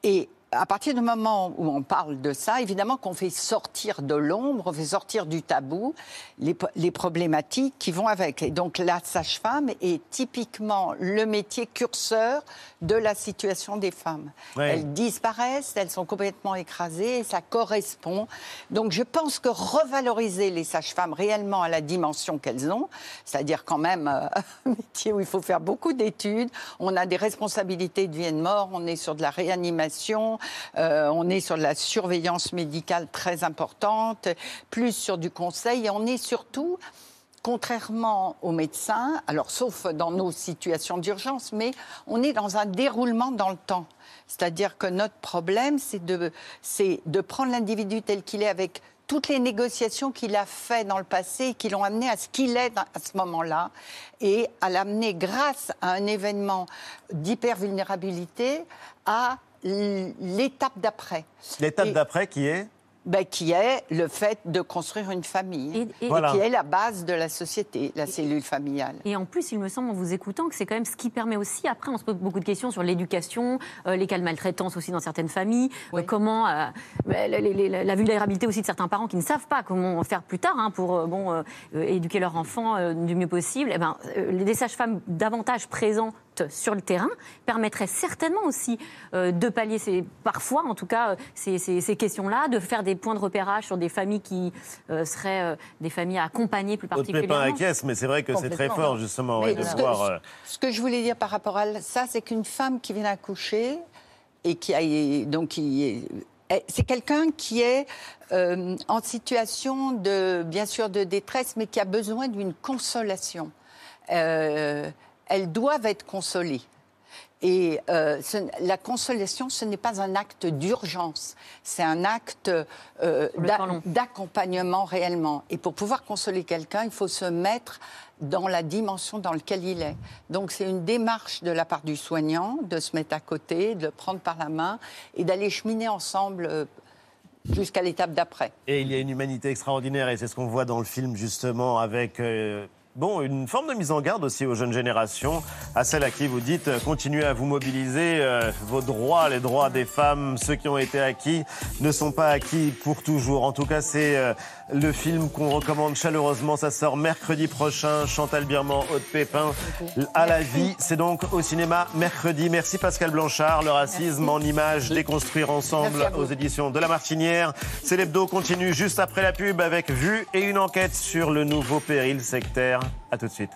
Et à partir du moment où on parle de ça, évidemment qu'on fait sortir de l'ombre, on fait sortir du tabou les, problématiques qui vont avec. Et donc la sage-femme est typiquement le métier curseur de la situation des femmes. Ouais. Elles disparaissent, elles sont complètement écrasées, et ça correspond. Donc je pense que revaloriser les sages-femmes réellement à la dimension qu'elles ont, c'est-à-dire quand même euh, un métier où il faut faire beaucoup d'études, on a des responsabilités de vie et de mort, on est sur de la réanimation, euh, on est sur de la surveillance médicale très importante, plus sur du conseil, et on est surtout contrairement aux médecins, alors sauf dans nos situations d'urgence, mais on est dans un déroulement dans le temps. C'est-à-dire que notre problème, c'est de, prendre l'individu tel qu'il est avec toutes les négociations qu'il a fait dans le passé et qui l'ont amené à ce qu'il est à ce moment-là et à l'amener grâce à un événement d'hypervulnérabilité à l'étape d'après. L'étape Et- d'après qui est ben, qui est le fait de construire une famille Et- et- et Voilà. qui est la base de la société, la cellule familiale. Et en plus, il me semble, en vous écoutant, que c'est quand même ce qui permet aussi, après, on se pose beaucoup de questions sur l'éducation, euh, les cas de maltraitance aussi dans certaines familles, euh, comment, euh, les- les- la vulnérabilité aussi de certains parents qui ne savent pas comment faire plus tard hein, pour euh, bon, éduquer leur enfant euh, du mieux possible. Eh ben, euh, les- sages-femmes davantage sur le terrain permettraient certainement aussi euh, de pallier ces, parfois, en tout cas, euh, ces, ces- ces questions-là, de faire des points de repérage sur des familles qui euh, seraient euh, des familles à accompagner plus Autre Pépin particulièrement. acquiesce, mais c'est vrai que c'est très fort justement ouais, de ce, que, voir. euh, ce que je voulais dire par rapport à ça, c'est qu'une femme qui vient d'accoucher et qui a donc qui est- est- c'est quelqu'un qui est euh, en situation de bien sûr de détresse, mais qui a besoin d'une consolation. Euh, elles doivent être consolées. Et euh, ce- la consolation, ce n'est pas un acte d'urgence, c'est un acte euh, d'accompagnement réellement. Et pour pouvoir consoler quelqu'un, il faut se mettre dans la dimension dans laquelle il est. Donc c'est une démarche de la part du soignant de se mettre à côté, de le prendre par la main et d'aller cheminer ensemble euh, jusqu'à l'étape d'après. Et il y a une humanité extraordinaire, et c'est ce qu'on voit dans le film justement avec. Bon, une forme de mise en garde aussi aux jeunes générations, à celles à qui vous dites euh, continuez à vous mobiliser, euh, vos droits, les droits des femmes, ceux qui ont été acquis, ne sont pas acquis pour toujours. En tout cas, c'est euh, le film qu'on recommande chaleureusement. Ça sort mercredi prochain. Chantal Birman, Haute Pépin, à la vie. C'est donc au cinéma mercredi. Merci Pascal Blanchard. Le racisme en images, déconstruire ensemble aux éditions de La Martinière. C'est l'hebdo continue juste après la pub avec Vue et une enquête sur le nouveau péril sectaire. À tout de suite.